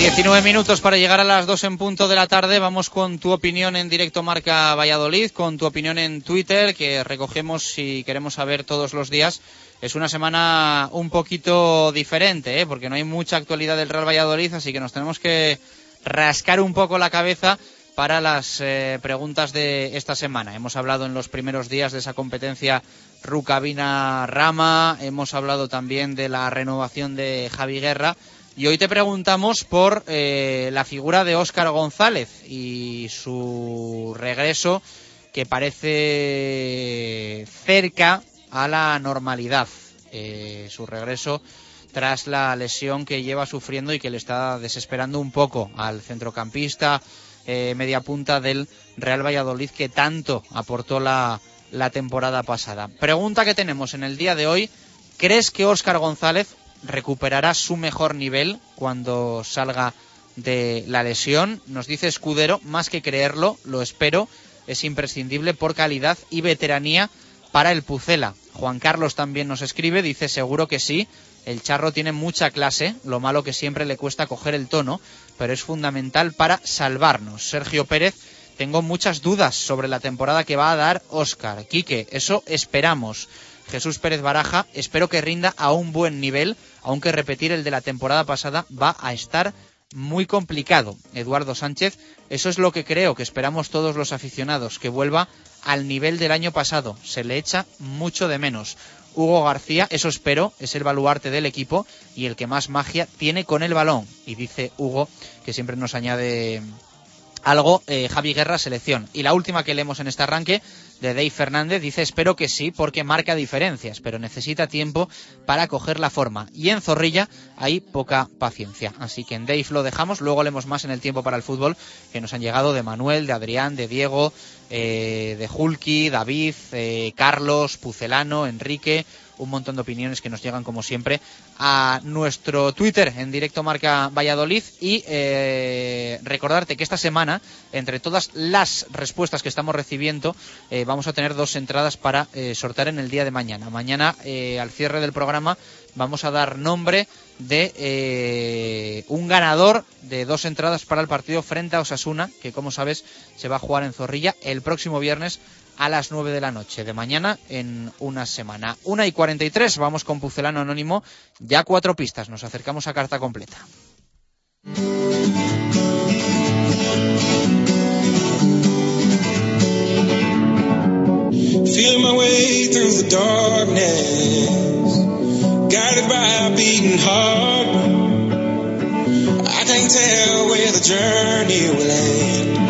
19 minutos para llegar a las 2 en punto de la tarde. Vamos con tu opinión en directo Marca Valladolid, con tu opinión en Twitter, que recogemos si queremos saber todos los días. Es una semana un poquito diferente, ¿eh? porque no hay mucha actualidad del Real Valladolid, así que nos tenemos que rascar un poco la cabeza para las eh, preguntas de esta semana. Hemos hablado en los primeros días de esa competencia Rucabina-Rama, hemos hablado también de la renovación de Javi Guerra y hoy te preguntamos por eh, la figura de Óscar González y su regreso que parece cerca a la normalidad. Eh, su regreso tras la lesión que lleva sufriendo y que le está desesperando un poco al centrocampista eh, media punta del Real Valladolid que tanto aportó la, la temporada pasada. Pregunta que tenemos en el día de hoy. ¿Crees que Óscar González recuperará su mejor nivel cuando salga de la lesión. Nos dice Escudero, más que creerlo, lo espero, es imprescindible por calidad y veteranía para el Pucela. Juan Carlos también nos escribe, dice seguro que sí. El charro tiene mucha clase, lo malo que siempre le cuesta coger el tono, pero es fundamental para salvarnos. Sergio Pérez, tengo muchas dudas sobre la temporada que va a dar Oscar. Quique, eso esperamos. Jesús Pérez Baraja, espero que rinda a un buen nivel, aunque repetir el de la temporada pasada va a estar muy complicado. Eduardo Sánchez, eso es lo que creo que esperamos todos los aficionados, que vuelva al nivel del año pasado. Se le echa mucho de menos. Hugo García, eso espero, es el baluarte del equipo y el que más magia tiene con el balón. Y dice Hugo, que siempre nos añade algo, eh, Javi Guerra, selección. Y la última que leemos en este arranque, de Dave Fernández, dice espero que sí, porque marca diferencias, pero necesita tiempo para coger la forma. Y en Zorrilla hay poca paciencia. Así que en Dave lo dejamos, luego leemos más en el tiempo para el fútbol, que nos han llegado de Manuel, de Adrián, de Diego, eh, de Hulki, David, eh, Carlos, Pucelano, Enrique, un montón de opiniones que nos llegan como siempre a nuestro Twitter en directo marca Valladolid y eh, recordarte que esta semana entre todas las respuestas que estamos recibiendo eh, vamos a tener dos entradas para eh, sortear en el día de mañana. Mañana al cierre del programa vamos a dar nombre de un ganador de dos entradas para el partido frente a Osasuna, que como sabes se va a jugar en Zorrilla el próximo viernes a las 9 de la noche de mañana en una semana. Una y 43, vamos con Pucelano Anónimo, ya cuatro pistas, nos acercamos a carta completa. Feel my way through the darkness, guided by a beating heart. I can't tell where the journey will end,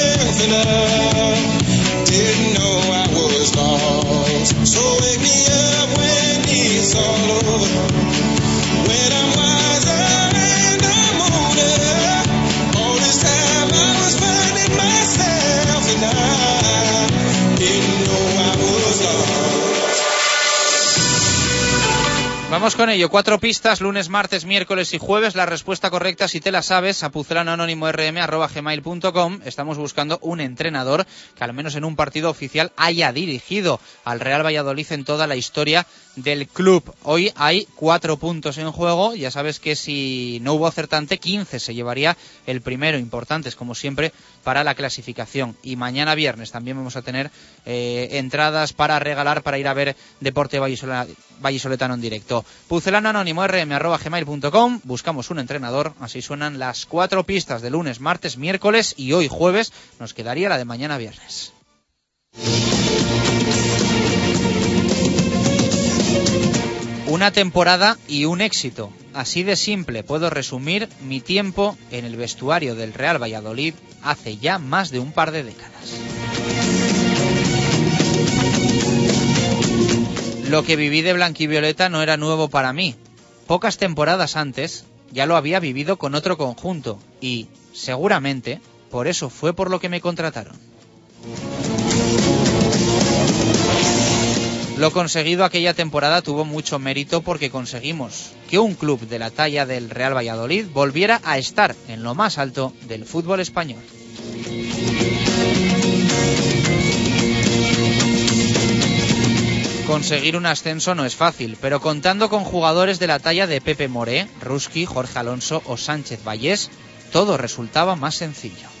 didn't know I was lost. So wake me up when it's all over. When I'm Vamos con ello. Cuatro pistas, lunes, martes, miércoles y jueves. La respuesta correcta, si te la sabes, a pucelananónimo.rm.gmail.com. Estamos buscando un entrenador que al menos en un partido oficial haya dirigido al Real Valladolid en toda la historia del club. Hoy hay cuatro puntos en juego. Ya sabes que si no hubo acertante, 15 se llevaría el primero. Importantes, como siempre, para la clasificación. Y mañana viernes también vamos a tener eh, entradas para regalar para ir a ver Deporte Vallisoletano en directo. Pucelano anónimo rm.gmail.com. Buscamos un entrenador. Así suenan las cuatro pistas de lunes, martes, miércoles y hoy jueves. Nos quedaría la de mañana viernes. Una temporada y un éxito. Así de simple puedo resumir mi tiempo en el vestuario del Real Valladolid hace ya más de un par de décadas. Lo que viví de Blanquivioleta no era nuevo para mí. Pocas temporadas antes ya lo había vivido con otro conjunto y, seguramente, por eso fue por lo que me contrataron. Lo conseguido aquella temporada tuvo mucho mérito porque conseguimos que un club de la talla del Real Valladolid volviera a estar en lo más alto del fútbol español. Conseguir un ascenso no es fácil, pero contando con jugadores de la talla de Pepe Moré, Ruski, Jorge Alonso o Sánchez Vallés, todo resultaba más sencillo.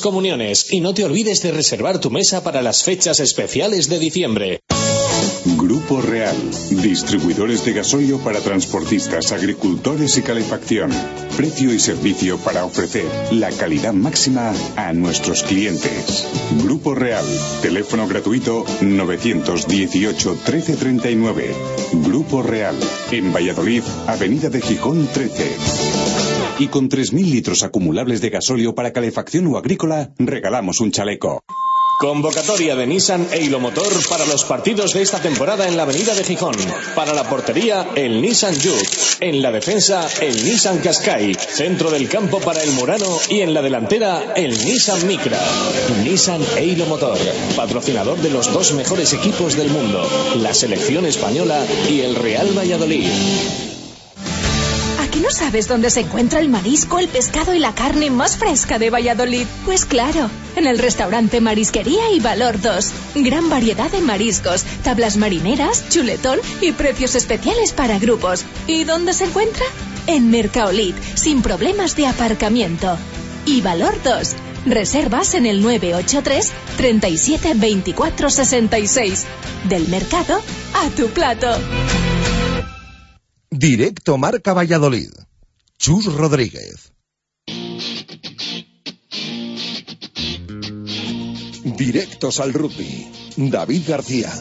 comuniones y no te olvides de reservar tu mesa para las fechas especiales de diciembre. Grupo Real, distribuidores de gasolio para transportistas, agricultores y calefacción. Precio y servicio para ofrecer la calidad máxima a nuestros clientes. Grupo Real, teléfono gratuito 918 1339. Grupo Real, en Valladolid, Avenida de Gijón 13. Y con 3.000 litros acumulables de gasolio para calefacción o agrícola, regalamos un chaleco. Convocatoria de Nissan e Hilomotor para los partidos de esta temporada en la Avenida de Gijón. Para la portería, el Nissan Juke. En la defensa, el Nissan Qashqai. Centro del campo para el Murano y en la delantera, el Nissan Micra. Nissan e Hilomotor. Patrocinador de los dos mejores equipos del mundo, la selección española y el Real Valladolid. Que no sabes dónde se encuentra el marisco, el pescado y la carne más fresca de Valladolid? Pues claro, en el restaurante Marisquería y Valor 2. Gran variedad de mariscos, tablas marineras, chuletón y precios especiales para grupos. ¿Y dónde se encuentra? En Mercaolit, sin problemas de aparcamiento. Y Valor 2. Reservas en el 983 37 24 66. Del mercado a tu plato. Directo Marca Valladolid. Chus Rodríguez. Directos al rugby. David García.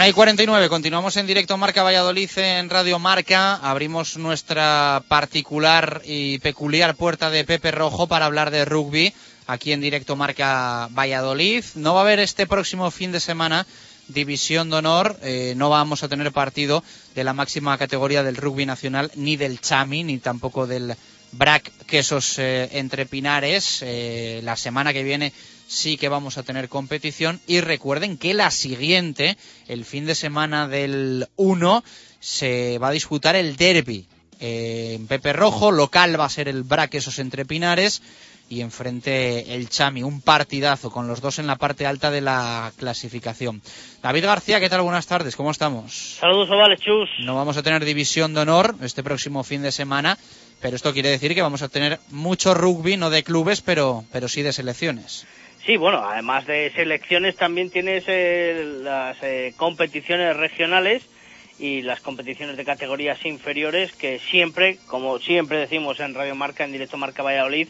Una y 49, continuamos en directo Marca Valladolid en Radio Marca. Abrimos nuestra particular y peculiar puerta de Pepe Rojo para hablar de rugby aquí en directo Marca Valladolid. No va a haber este próximo fin de semana División de Honor. Eh, no vamos a tener partido de la máxima categoría del rugby nacional, ni del Chami, ni tampoco del Brac Quesos eh, entre Pinares. Eh, la semana que viene sí que vamos a tener competición y recuerden que la siguiente, el fin de semana del 1, se va a disputar el derby. Eh, en Pepe Rojo, local va a ser el Braquesos entre Pinares y enfrente el Chami, un partidazo con los dos en la parte alta de la clasificación. David García, ¿qué tal? Buenas tardes, ¿cómo estamos? Saludos, ovales, chus. No vamos a tener división de honor este próximo fin de semana, pero esto quiere decir que vamos a tener mucho rugby, no de clubes, pero, pero sí de selecciones. Sí, bueno, además de selecciones también tienes eh, las eh, competiciones regionales y las competiciones de categorías inferiores que siempre, como siempre decimos en Radio Marca, en directo Marca Valladolid,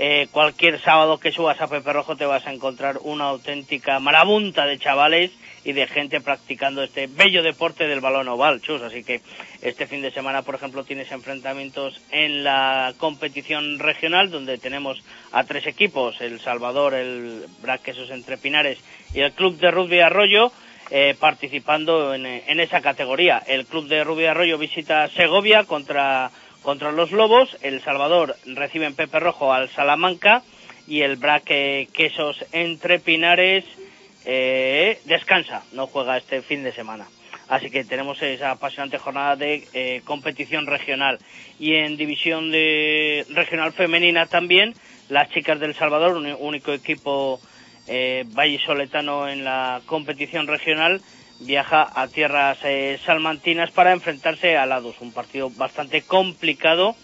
eh, cualquier sábado que subas a Pepe Rojo te vas a encontrar una auténtica marabunta de chavales y de gente practicando este bello deporte del balón oval, chus. Así que este fin de semana, por ejemplo, tienes enfrentamientos en la competición regional donde tenemos a tres equipos, el Salvador, el Braquesos Entre Pinares y el Club de Rugby Arroyo. Eh, participando en, en, esa categoría. El Club de Rugby Arroyo visita Segovia contra, contra los Lobos, el Salvador recibe en Pepe Rojo al Salamanca y el Braque Quesos entre Pinares eh, descansa, no juega este fin de semana. Así que tenemos esa apasionante jornada de eh, competición regional. Y en división de regional femenina también, las chicas del Salvador, un único equipo eh, vallisoletano en la competición regional, viaja a tierras eh, salmantinas para enfrentarse a Lados. Un partido bastante complicado.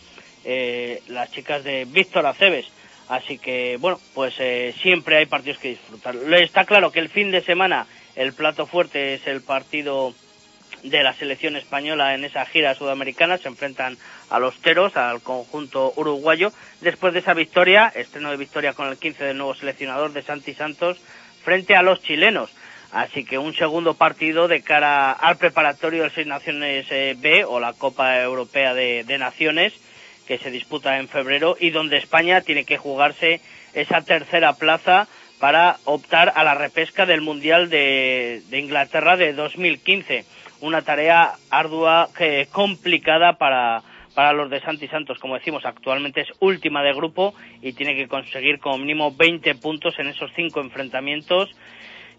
Eh, las chicas de Víctor Aceves Así que, bueno, pues eh, siempre hay partidos que disfrutar. Está claro que el fin de semana el plato fuerte es el partido de la selección española en esa gira sudamericana. Se enfrentan a los Teros, al conjunto uruguayo. Después de esa victoria, estreno de victoria con el 15 del nuevo seleccionador de Santi Santos, frente a los chilenos. Así que un segundo partido de cara al preparatorio del Seis Naciones eh, B o la Copa Europea de, de Naciones que se disputa en febrero y donde España tiene que jugarse esa tercera plaza para optar a la repesca del Mundial de, de Inglaterra de 2015. Una tarea ardua, que complicada para, para los de Santi Santos. Como decimos, actualmente es última de grupo y tiene que conseguir como mínimo 20 puntos en esos cinco enfrentamientos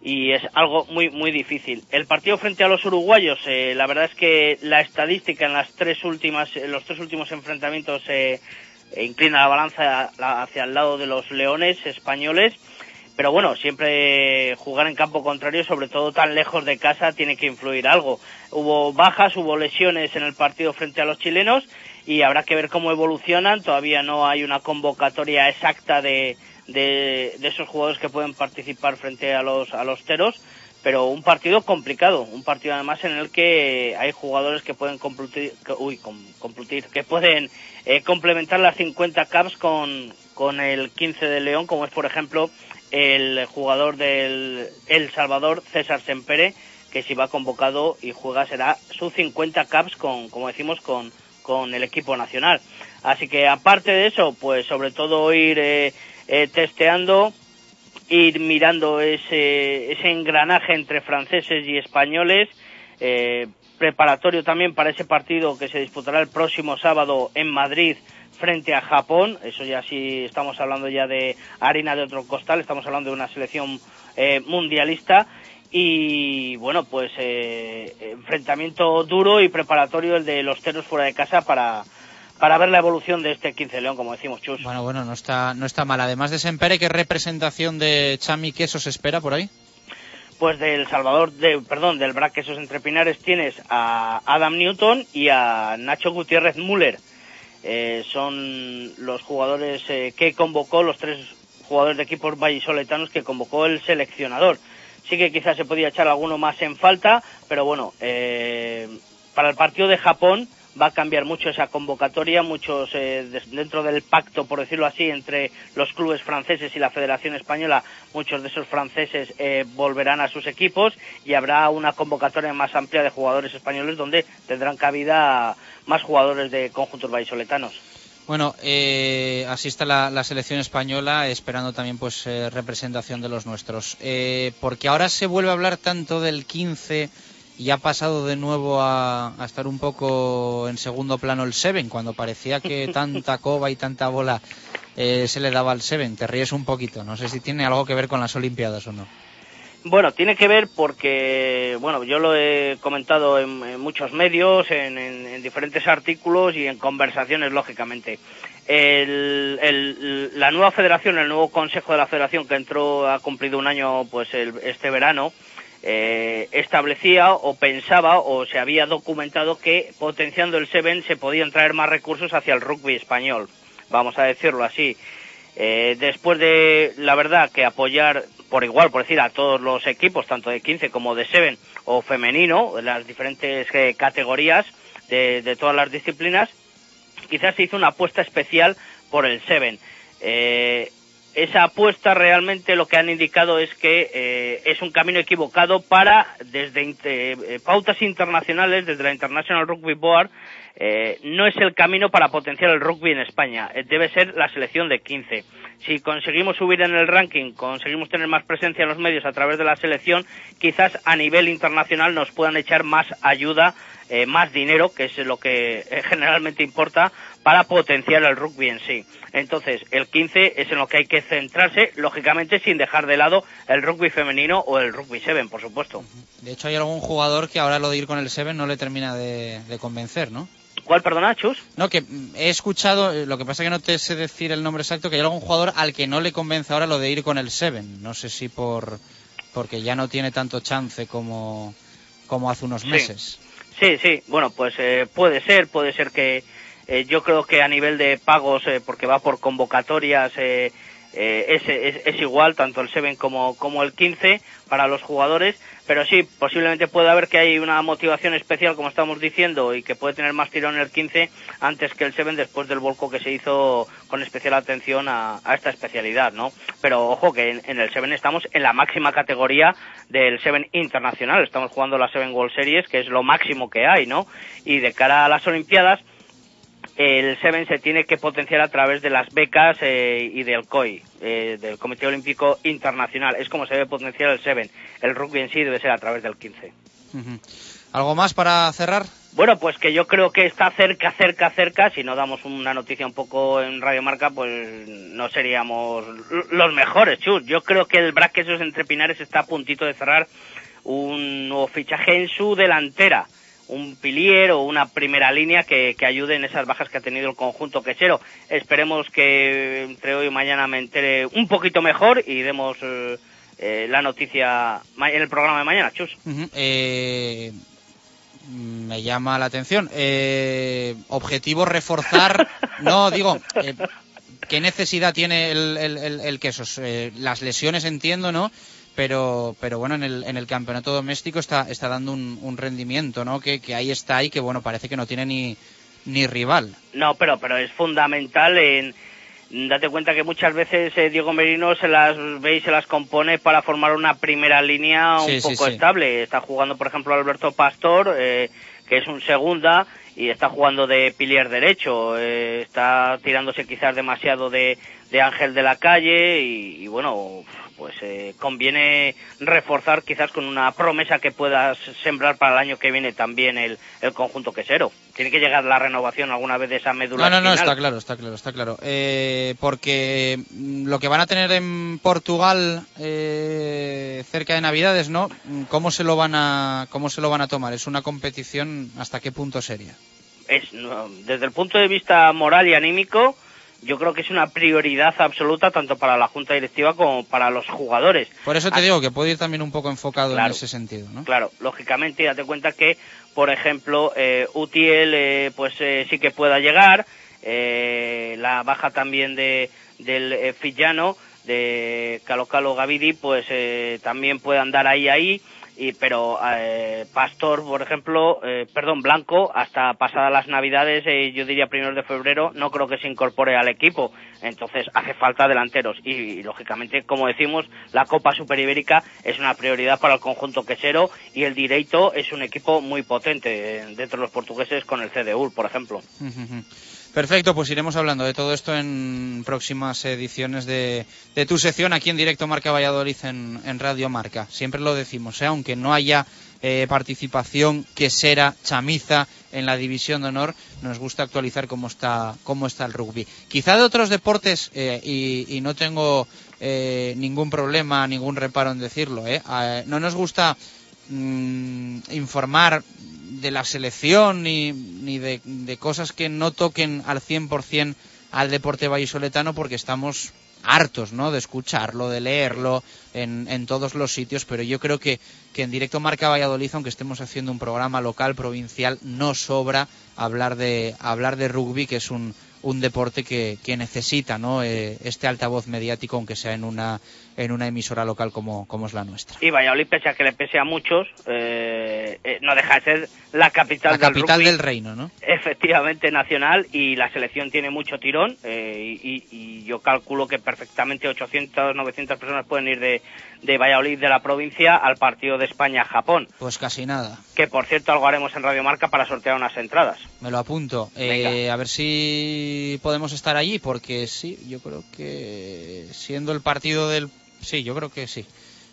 y es algo muy muy difícil. El partido frente a los uruguayos, eh, la verdad es que la estadística en las tres últimas, en los tres últimos enfrentamientos eh, inclina la balanza hacia el lado de los leones españoles, pero bueno, siempre jugar en campo contrario, sobre todo tan lejos de casa, tiene que influir algo. Hubo bajas, hubo lesiones en el partido frente a los chilenos y habrá que ver cómo evolucionan. Todavía no hay una convocatoria exacta de de, esos jugadores que pueden participar frente a los, a los teros, pero un partido complicado, un partido además en el que hay jugadores que pueden complutir, que, uy, que pueden eh, complementar las 50 caps con, con el 15 de León, como es por ejemplo el jugador del El Salvador, César Sempere, que si va convocado y juega será sus 50 caps con, como decimos, con, con el equipo nacional. Así que aparte de eso, pues sobre todo ir eh, eh, testeando, ir mirando ese, ese engranaje entre franceses y españoles, eh, preparatorio también para ese partido que se disputará el próximo sábado en Madrid frente a Japón. Eso ya sí estamos hablando ya de harina de otro costal, estamos hablando de una selección eh, mundialista. Y bueno, pues eh, enfrentamiento duro y preparatorio el de los teros fuera de casa para, para ver la evolución de este 15 León, como decimos, Chus. Bueno, bueno, no está, no está mal. Además de Sempere, ¿qué representación de Chami Queso se espera por ahí? Pues del Salvador, de, perdón, del Brac Quesos Entre Pinares tienes a Adam Newton y a Nacho Gutiérrez Müller. Eh, son los jugadores eh, que convocó, los tres jugadores de equipos vallisoletanos que convocó el seleccionador. Sí que quizás se podía echar alguno más en falta, pero bueno, eh, para el partido de Japón va a cambiar mucho esa convocatoria, muchos eh, dentro del pacto, por decirlo así, entre los clubes franceses y la Federación Española, muchos de esos franceses eh, volverán a sus equipos y habrá una convocatoria más amplia de jugadores españoles donde tendrán cabida más jugadores de conjuntos vallisoletanos. Bueno, eh, así está la, selección española, esperando también pues eh, representación de los nuestros. Eh, porque ahora se vuelve a hablar tanto del 15 y ha pasado de nuevo a, estar un poco en segundo plano el Seven, cuando parecía que tanta coba y tanta bola eh, se le daba al Seven. Te ríes un poquito, no sé si tiene algo que ver con las Olimpiadas o no. Bueno, tiene que ver porque, bueno, yo lo he comentado en, muchos medios, en, diferentes artículos y en conversaciones, lógicamente. la nueva federación, el nuevo consejo de la federación que entró, ha cumplido un año, pues, este verano, eh, establecía o pensaba o se había documentado que potenciando el Seven se podían traer más recursos hacia el rugby español, vamos a decirlo así. Eh, después de, la verdad, que apoyar por igual, por decir, a todos los equipos, tanto de 15 como de Seven o femenino, las diferentes eh, categorías de, de, todas las disciplinas, quizás se hizo una apuesta especial por el Seven. Eh, esa apuesta realmente lo que han indicado es que eh, es un camino equivocado para, desde eh, pautas internacionales, desde la International Rugby Board, eh, no es el camino para potenciar el rugby en España. debe ser la selección de 15. Si conseguimos subir en el ranking, conseguimos tener más presencia en los medios a través de la selección, quizás a nivel internacional nos puedan echar más ayuda, más dinero, que es lo que generalmente importa, para potenciar el rugby en sí. Entonces, el 15 es en lo que hay que centrarse, lógicamente sin dejar de lado el rugby femenino o el rugby 7, por supuesto. De hecho, hay algún jugador que ahora lo de ir con el 7 no le termina de, convencer, ¿no? ¿Cuál, perdona, Chus? No, que he escuchado, eh, lo que pasa es que no te sé decir el nombre exacto, que hay algún jugador al que no le convence ahora lo de ir con el 7. No sé si por porque ya no tiene tanto chance como, como hace unos meses. Sí, sí, bueno, pues eh, puede ser, puede ser que, eh, yo creo que a nivel de pagos, eh, porque va por convocatorias, eh, es, es, igual, tanto el 7 como, como el 15 para los jugadores, pero sí, posiblemente puede haber que hay una motivación especial, como estamos diciendo, y que puede tener más tirón el 15 antes que el 7 después del volco que se hizo con especial atención a, esta especialidad, ¿no? Pero ojo que en, en el 7 estamos en la máxima categoría del 7 internacional, estamos jugando la 7 World Series, que es lo máximo que hay, ¿no? Y de cara a las Olimpiadas, el Seven se tiene que potenciar a través de las becas eh, y del COI, eh, del Comité Olímpico Internacional. Es como se debe potenciar el Seven. El rugby en sí debe ser a través del 15. ¿Algo más para cerrar? Bueno, pues que yo creo que está cerca, cerca, cerca. Si no damos una noticia un poco en Radio Marca, pues no seríamos los mejores, chus. Yo creo que el Braquesos entre Pinares está a puntito de cerrar un nuevo fichaje en su delantera un pilier o una primera línea que, que, ayude en esas bajas que ha tenido el conjunto quechero. Esperemos que entre hoy y mañana me entere un poquito mejor y demos eh, eh, la noticia en el programa de mañana, Chus. Eh, me llama la atención. objetivo reforzar. no, digo. ¿Qué necesidad tiene el, el, el, el quesos? las lesiones entiendo, ¿no? Pero, pero bueno, en el, en el campeonato doméstico está, está dando un, rendimiento, ¿no? Que, que, ahí está y que, bueno, parece que no tiene ni, ni rival. No, pero, pero es fundamental en, date cuenta que muchas veces eh, Diego Merino se las ve y se las compone para formar una primera línea un Sí, sí, poco sí. estable. Está jugando, por ejemplo, Alberto Pastor, eh, que es un segunda, y está jugando de pilier derecho. eh, está tirándose quizás demasiado de, de Ángel de la Calle y, y bueno, pues eh, conviene reforzar quizás con una promesa que puedas sembrar para el año que viene también el, el conjunto quesero. Tiene que llegar la renovación alguna vez de esa médula No, no, no, está claro, está claro, está claro. Eh, porque mm, lo que van a tener en Portugal eh, cerca de Navidades, ¿no? Mm, ¿Cómo se lo van a cómo se lo van a tomar? Es una competición hasta qué punto seria. es no, desde el punto de vista moral y anímico yo creo que es una prioridad absoluta tanto para la junta directiva como para los jugadores Por eso te Ah, digo que puede ir también un poco enfocado en ese sentido, ¿no? claro lógicamente date cuenta que por ejemplo eh, Utiel eh, pues eh, sí que pueda llegar eh, la baja también de del eh, Fillano de Calo Calo Gavidi pues eh, también puede andar ahí ahí y pero eh, Pastor por ejemplo eh, perdón Blanco hasta pasadas las navidades eh, yo diría primeros de febrero no creo que se incorpore al equipo. Entonces hace falta delanteros. Y, lógicamente como decimos la Copa Superibérica es una prioridad para el conjunto quesero y el Direito es un equipo muy potente eh, dentro de los portugueses con el CDU por ejemplo. Perfecto, pues iremos hablando de todo esto en próximas ediciones de, de tu sección aquí en directo Marca Valladolid en, Radio Marca. Siempre lo decimos, ¿eh? aunque no haya eh, participación quesera, chamiza en la división de honor, nos gusta actualizar cómo está, cómo está el rugby. Quizá de otros deportes, eh, y, no tengo eh, ningún problema, ningún reparo en decirlo, ¿eh? Eh, no nos gusta mm, informar de la selección ni, ni de, cosas que no toquen al 100% al deporte vallisoletano porque estamos hartos ¿no? de escucharlo, de leerlo en, en todos los sitios, pero yo creo que, que en directo Marca Valladolid, aunque estemos haciendo un programa local, provincial, no sobra hablar de, hablar de rugby, que es un, un deporte que, que necesita ¿no? Eh, este altavoz mediático, aunque sea en una, en una emisora local como, como es la nuestra. y Valladolid pese a que le pese a muchos eh, eh, no deja de ser la capital, La capital del rugby del reino, ¿no? efectivamente nacional y la selección tiene mucho tirón eh, y, y yo calculo que perfectamente 800 900 personas pueden ir de, de Valladolid de la provincia al partido de España-Japón Pues casi nada. que por cierto algo haremos en Radio Marca para sortear unas entradas Me lo apunto. Eh, a ver si podemos estar allí, porque sí, yo creo que siendo el partido del... Sí, yo creo que sí.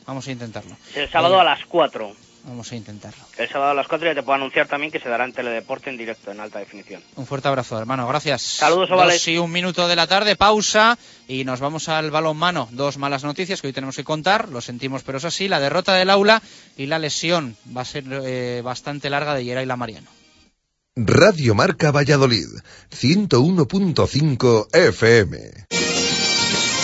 Vamos a intentarlo. el sábado Eh, a las 4 Vamos a intentarlo. el sábado a las 4 ya te puedo anunciar también que se dará en Teledeporte en directo en alta definición Un fuerte abrazo, hermano. Gracias. Saludos, ovales. Dos y un minuto de la tarde, pausa y nos vamos al balonmano. Dos malas noticias que hoy tenemos que contar. Lo sentimos, pero es así. La derrota del aula y la lesión va a ser eh, bastante larga de Yeray Mariano. Radio Marca Valladolid, 101.5 FM.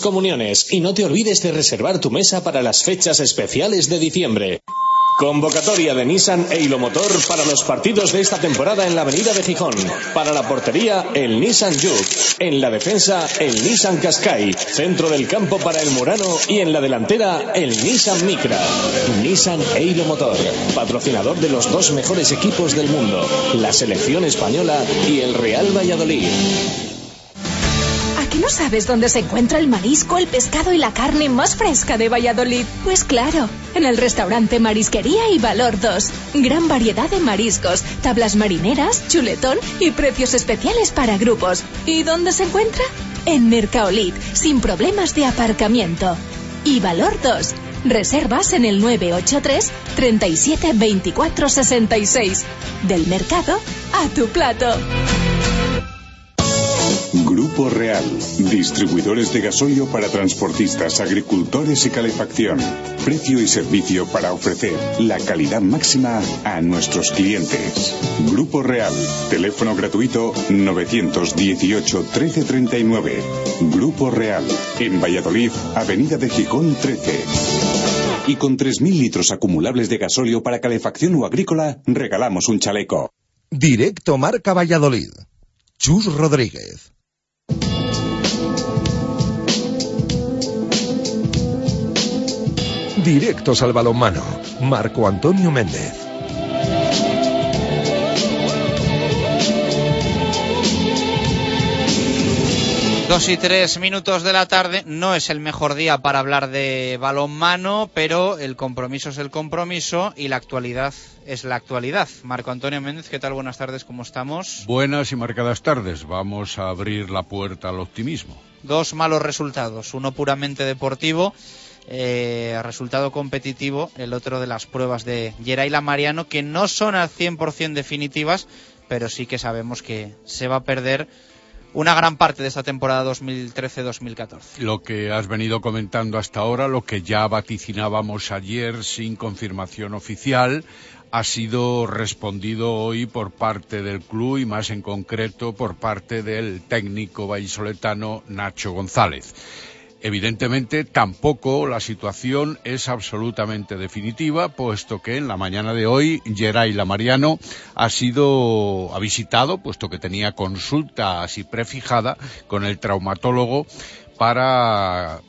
comuniones y no te olvides de reservar tu mesa para las fechas especiales de diciembre. Convocatoria de Nissan e Motor para los partidos de esta temporada en la avenida de Gijón. Para la portería, el Nissan Juke. En la defensa, el Nissan Qashqai. Centro del campo para el Murano y en la delantera, el Nissan Micra. Nissan e Motor, patrocinador de los dos mejores equipos del mundo, la selección española y el Real Valladolid. ¿A que no sabes dónde se encuentra el marisco, el pescado y la carne más fresca de Valladolid? Pues claro, en el restaurante Marisquería y Valor 2. Gran variedad de mariscos, tablas marineras, chuletón y precios especiales para grupos. ¿Y dónde se encuentra? En Mercaolit, sin problemas de aparcamiento. Y Valor 2. Reservas en el 983 37 24 66. Del mercado a tu plato. Grupo Real, distribuidores de gasolio para transportistas, agricultores y calefacción. Precio y servicio para ofrecer la calidad máxima a nuestros clientes. Grupo Real, teléfono gratuito 918 1339. Grupo Real, en Valladolid, Avenida de Gijón 13. Y con 3.000 litros acumulables de gasolio para calefacción o agrícola, regalamos un chaleco. Directo Marca Valladolid. Chus Rodríguez. Directos al balonmano. Marco Antonio Méndez. Dos y tres minutos de la tarde no es el mejor día para hablar de balonmano, pero el compromiso es el compromiso y la actualidad es la actualidad. Marco Antonio Méndez, ¿qué tal? Buenas tardes, ¿cómo estamos? Buenas y marcadas tardes. Vamos a abrir la puerta al optimismo. Dos malos resultados, uno puramente deportivo eh, resultado competitivo, el otro de las pruebas de Geraila Mariano, que no son al 100% definitivas, pero sí que sabemos que se va a perder una gran parte de esta temporada 2013-2014. Lo que has venido comentando hasta ahora, lo que ya vaticinábamos ayer sin confirmación oficial, ha sido respondido hoy por parte del club y más en concreto por parte del técnico vallisoletano Nacho González. Evidentemente, tampoco la situación es absolutamente definitiva, puesto que en la mañana de hoy Geray Mariano ha sido ha visitado, puesto que tenía consulta así prefijada con el traumatólogo para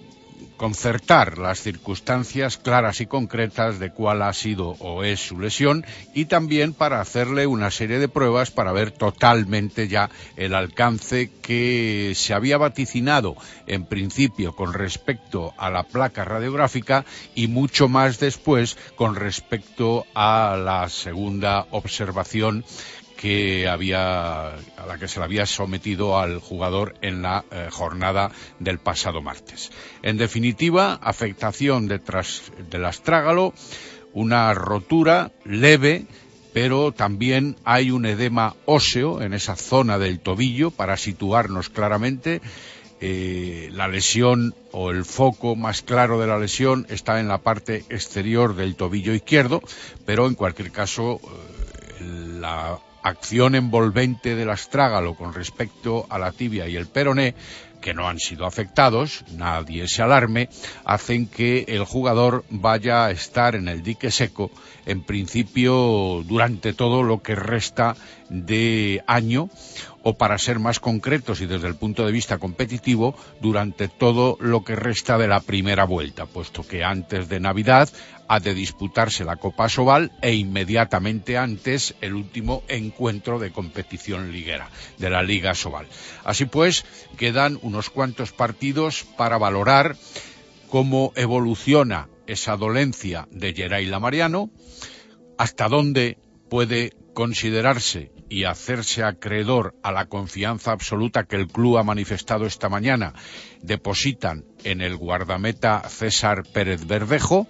concertar las circunstancias claras y concretas de cuál ha sido o es su lesión y también para hacerle una serie de pruebas para ver totalmente ya el alcance que se había vaticinado en principio con respecto a la placa radiográfica y mucho más después con respecto a la segunda observación que había a la que se le había sometido al jugador en la eh, jornada del pasado martes. En definitiva, afectación de del astrágalo, una rotura leve, pero también hay un edema óseo en esa zona del tobillo para situarnos claramente. Eh, la lesión o el foco más claro de la lesión está en la parte exterior del tobillo izquierdo, pero en cualquier caso eh, la acción envolvente del astrágalo con respecto a la tibia y el peroné, que no han sido afectados, nadie se alarme, hacen que el jugador vaya a estar en el dique seco, en principio durante todo lo que resta de año, o para ser más concretos y desde el punto de vista competitivo, durante todo lo que resta de la primera vuelta, puesto que antes de Navidad ha de disputarse la Copa Sobal e inmediatamente antes el último encuentro de competición liguera de la Liga Sobal. Así pues, quedan unos cuantos partidos para valorar cómo evoluciona esa dolencia de Geray Mariano, hasta dónde puede considerarse y hacerse acreedor a la confianza absoluta que el club ha manifestado esta mañana, depositan en el guardameta César Pérez Verdejo,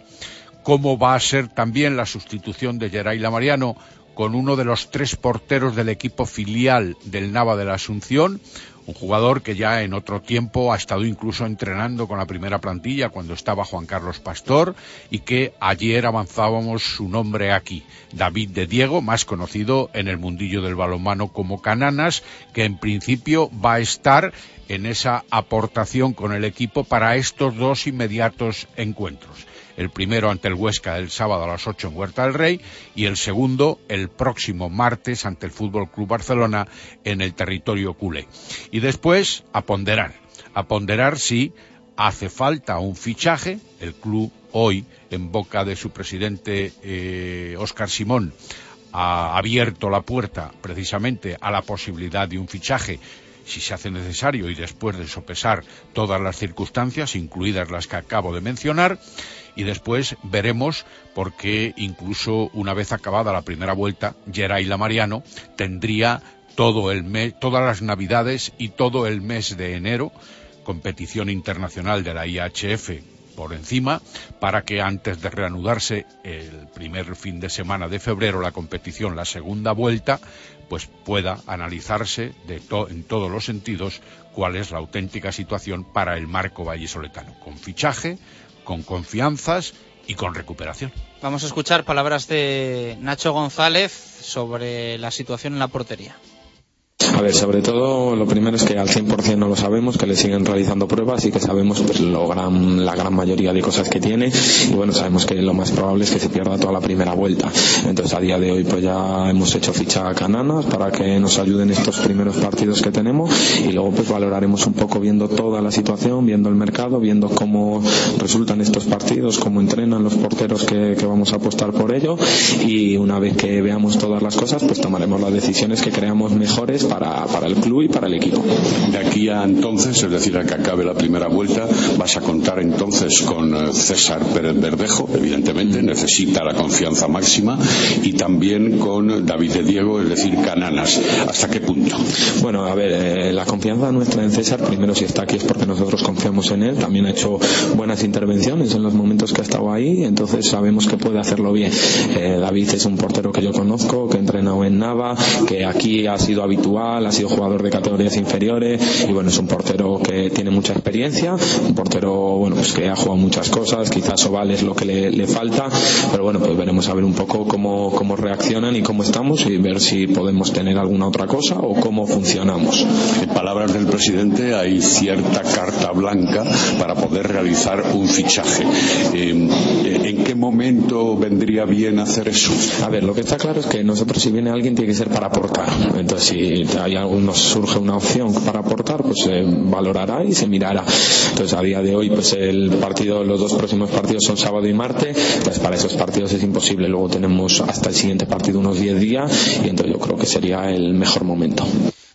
cómo va a ser también la sustitución de Geraila Mariano con uno de los tres porteros del equipo filial del Nava de la Asunción, un jugador que ya en otro tiempo ha estado incluso entrenando con la primera plantilla cuando estaba Juan Carlos Pastor y que ayer avanzábamos su nombre aquí, David de Diego, más conocido en el mundillo del balonmano como Cananas, que en principio va a estar en esa aportación con el equipo para estos dos inmediatos encuentros el primero ante el Huesca el sábado a las 8 en Huerta del Rey y el segundo el próximo martes ante el Fútbol Club Barcelona en el territorio culé. Y después a ponderar, a ponderar si hace falta un fichaje, el club hoy en boca de su presidente eh, Simón ha abierto la puerta precisamente a la posibilidad de un fichaje si se hace necesario y después de sopesar todas las circunstancias, incluidas las que acabo de mencionar, y después veremos por qué incluso una vez acabada la primera vuelta, Geraila Mariano tendría todo el mes, todas las navidades y todo el mes de enero, competición internacional de la IHF por encima para que antes de reanudarse el primer fin de semana de febrero la competición, la segunda vuelta, pues pueda analizarse de en todos los sentidos cuál es la auténtica situación para el marco vallisoletano, con fichaje, con confianzas y con recuperación. Vamos a escuchar palabras de Nacho González sobre la situación en la portería. A ver, sobre todo lo primero es que al 100% no lo sabemos, que le siguen realizando pruebas y que sabemos pues lo gran, la gran mayoría de cosas que tiene. Y bueno, sabemos que lo más probable es que se pierda toda la primera vuelta. Entonces a día de hoy pues ya hemos hecho ficha a Cananas para que nos ayuden estos primeros partidos que tenemos. Y luego pues valoraremos un poco viendo toda la situación, viendo el mercado, viendo cómo resultan estos partidos, cómo entrenan los porteros que, que vamos a apostar por ello. Y una vez que veamos todas las cosas pues tomaremos las decisiones que creamos mejores para para, el club y para el equipo. De aquí a entonces, es decir, a que acabe la primera vuelta, vas a contar entonces con eh, César Pérez Verdejo, evidentemente, necesita la confianza máxima, y también con David de Diego, es decir, Cananas. ¿Hasta qué punto? Bueno, a ver, eh, la confianza nuestra en César, primero si está aquí es porque nosotros confiamos en él, también ha hecho buenas intervenciones en los momentos que ha estado ahí, entonces sabemos que puede hacerlo bien. Eh, David es un portero que yo conozco, que ha entrenado en Nava, que aquí ha sido habitual, ha sido jugador de categorías inferiores y bueno, es un portero que tiene mucha experiencia, un portero bueno, pues que ha jugado muchas cosas, quizás Oval es lo que le, falta, pero bueno, pues veremos a ver un poco cómo, cómo reaccionan y cómo estamos y ver si podemos tener alguna otra cosa o cómo funcionamos. En palabras del presidente, hay cierta carta blanca para poder realizar un fichaje. Eh, ¿En qué momento vendría bien hacer eso? A ver, lo que está claro es que nosotros si viene alguien tiene que ser para aportar. Entonces, si hay nos surge una opción para aportar, pues se valorará y se mirará. Entonces, a día de hoy, pues el partido, los dos próximos partidos son sábado y martes, entonces para esos partidos es imposible. Luego tenemos hasta el siguiente partido unos 10 días y entonces yo creo que sería el mejor momento.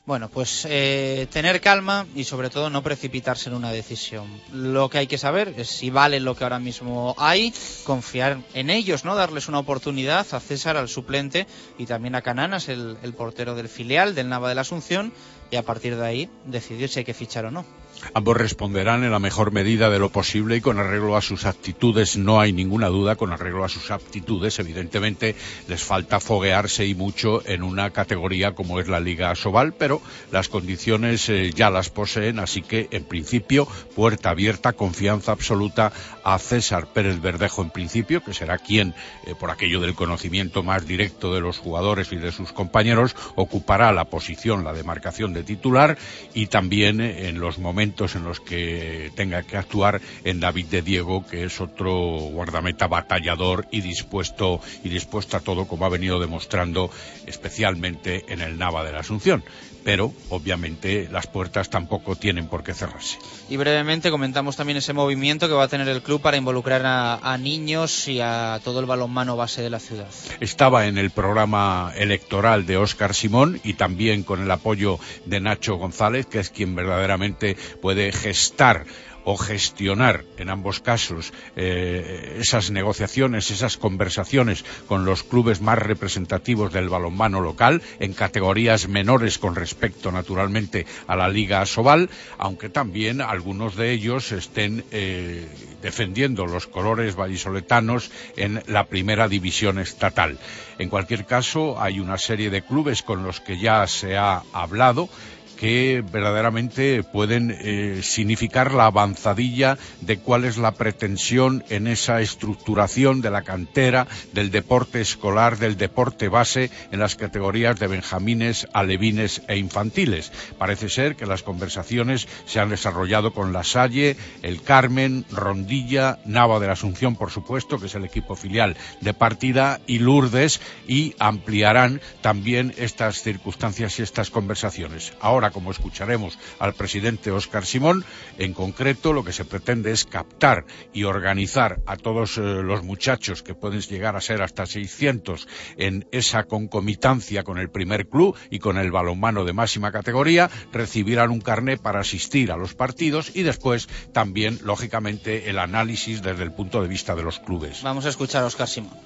Bueno, pues eh, tener calma y sobre todo no precipitarse en una decisión. Lo que hay que saber es si vale lo que ahora mismo hay, confiar en ellos, ¿no? Darles una oportunidad a César, al suplente, y también a Cananas, el, el portero del filial del Nava de la Asunción, y a partir de ahí decidir si hay que fichar o no. Ambos responderán en la mejor medida de lo posible y con arreglo a sus actitudes, no hay ninguna duda, con arreglo a sus aptitudes, evidentemente les falta foguearse y mucho en una categoría como es la Liga Sobal, pero las condiciones eh, ya las poseen, así que en principio puerta abierta, confianza absoluta a César Pérez Verdejo en principio, que será quien, eh, por aquello del conocimiento más directo de los jugadores y de sus compañeros, ocupará la posición, la demarcación de titular y también eh, en los momentos en los que tenga que actuar en David de Diego, que es otro guardameta batallador y dispuesto y dispuesto a todo, como ha venido demostrando especialmente en el Nava de la Asunción. Pero, obviamente, las puertas tampoco tienen por qué cerrarse. Y brevemente comentamos también ese movimiento que va a tener el club para involucrar a, a niños y a todo el balonmano base de la ciudad. Estaba en el programa electoral de Óscar Simón y también con el apoyo de Nacho González, que es quien verdaderamente puede gestar o gestionar en ambos casos eh, esas negociaciones, esas conversaciones con los clubes más representativos del balonmano local en categorías menores con respecto naturalmente a la Liga Sobal, aunque también algunos de ellos estén eh, defendiendo los colores vallisoletanos en la primera división estatal. En cualquier caso, hay una serie de clubes con los que ya se ha hablado que verdaderamente pueden eh, significar la avanzadilla de cuál es la pretensión en esa estructuración de la cantera, del deporte escolar, del deporte base en las categorías de benjamines, alevines e infantiles. Parece ser que las conversaciones se han desarrollado con La Salle, el Carmen, Rondilla, Nava de la Asunción, por supuesto, que es el equipo filial de partida, y Lourdes, y ampliarán también estas circunstancias y estas conversaciones. Ahora como escucharemos al presidente Óscar Simón, en concreto lo que se pretende es captar y organizar a todos eh, los muchachos que pueden llegar a ser hasta 600 en esa concomitancia con el primer club y con el balonmano de máxima categoría, recibirán un carné para asistir a los partidos y después también, lógicamente, el análisis desde el punto de vista de los clubes. Vamos a escuchar a Óscar Simón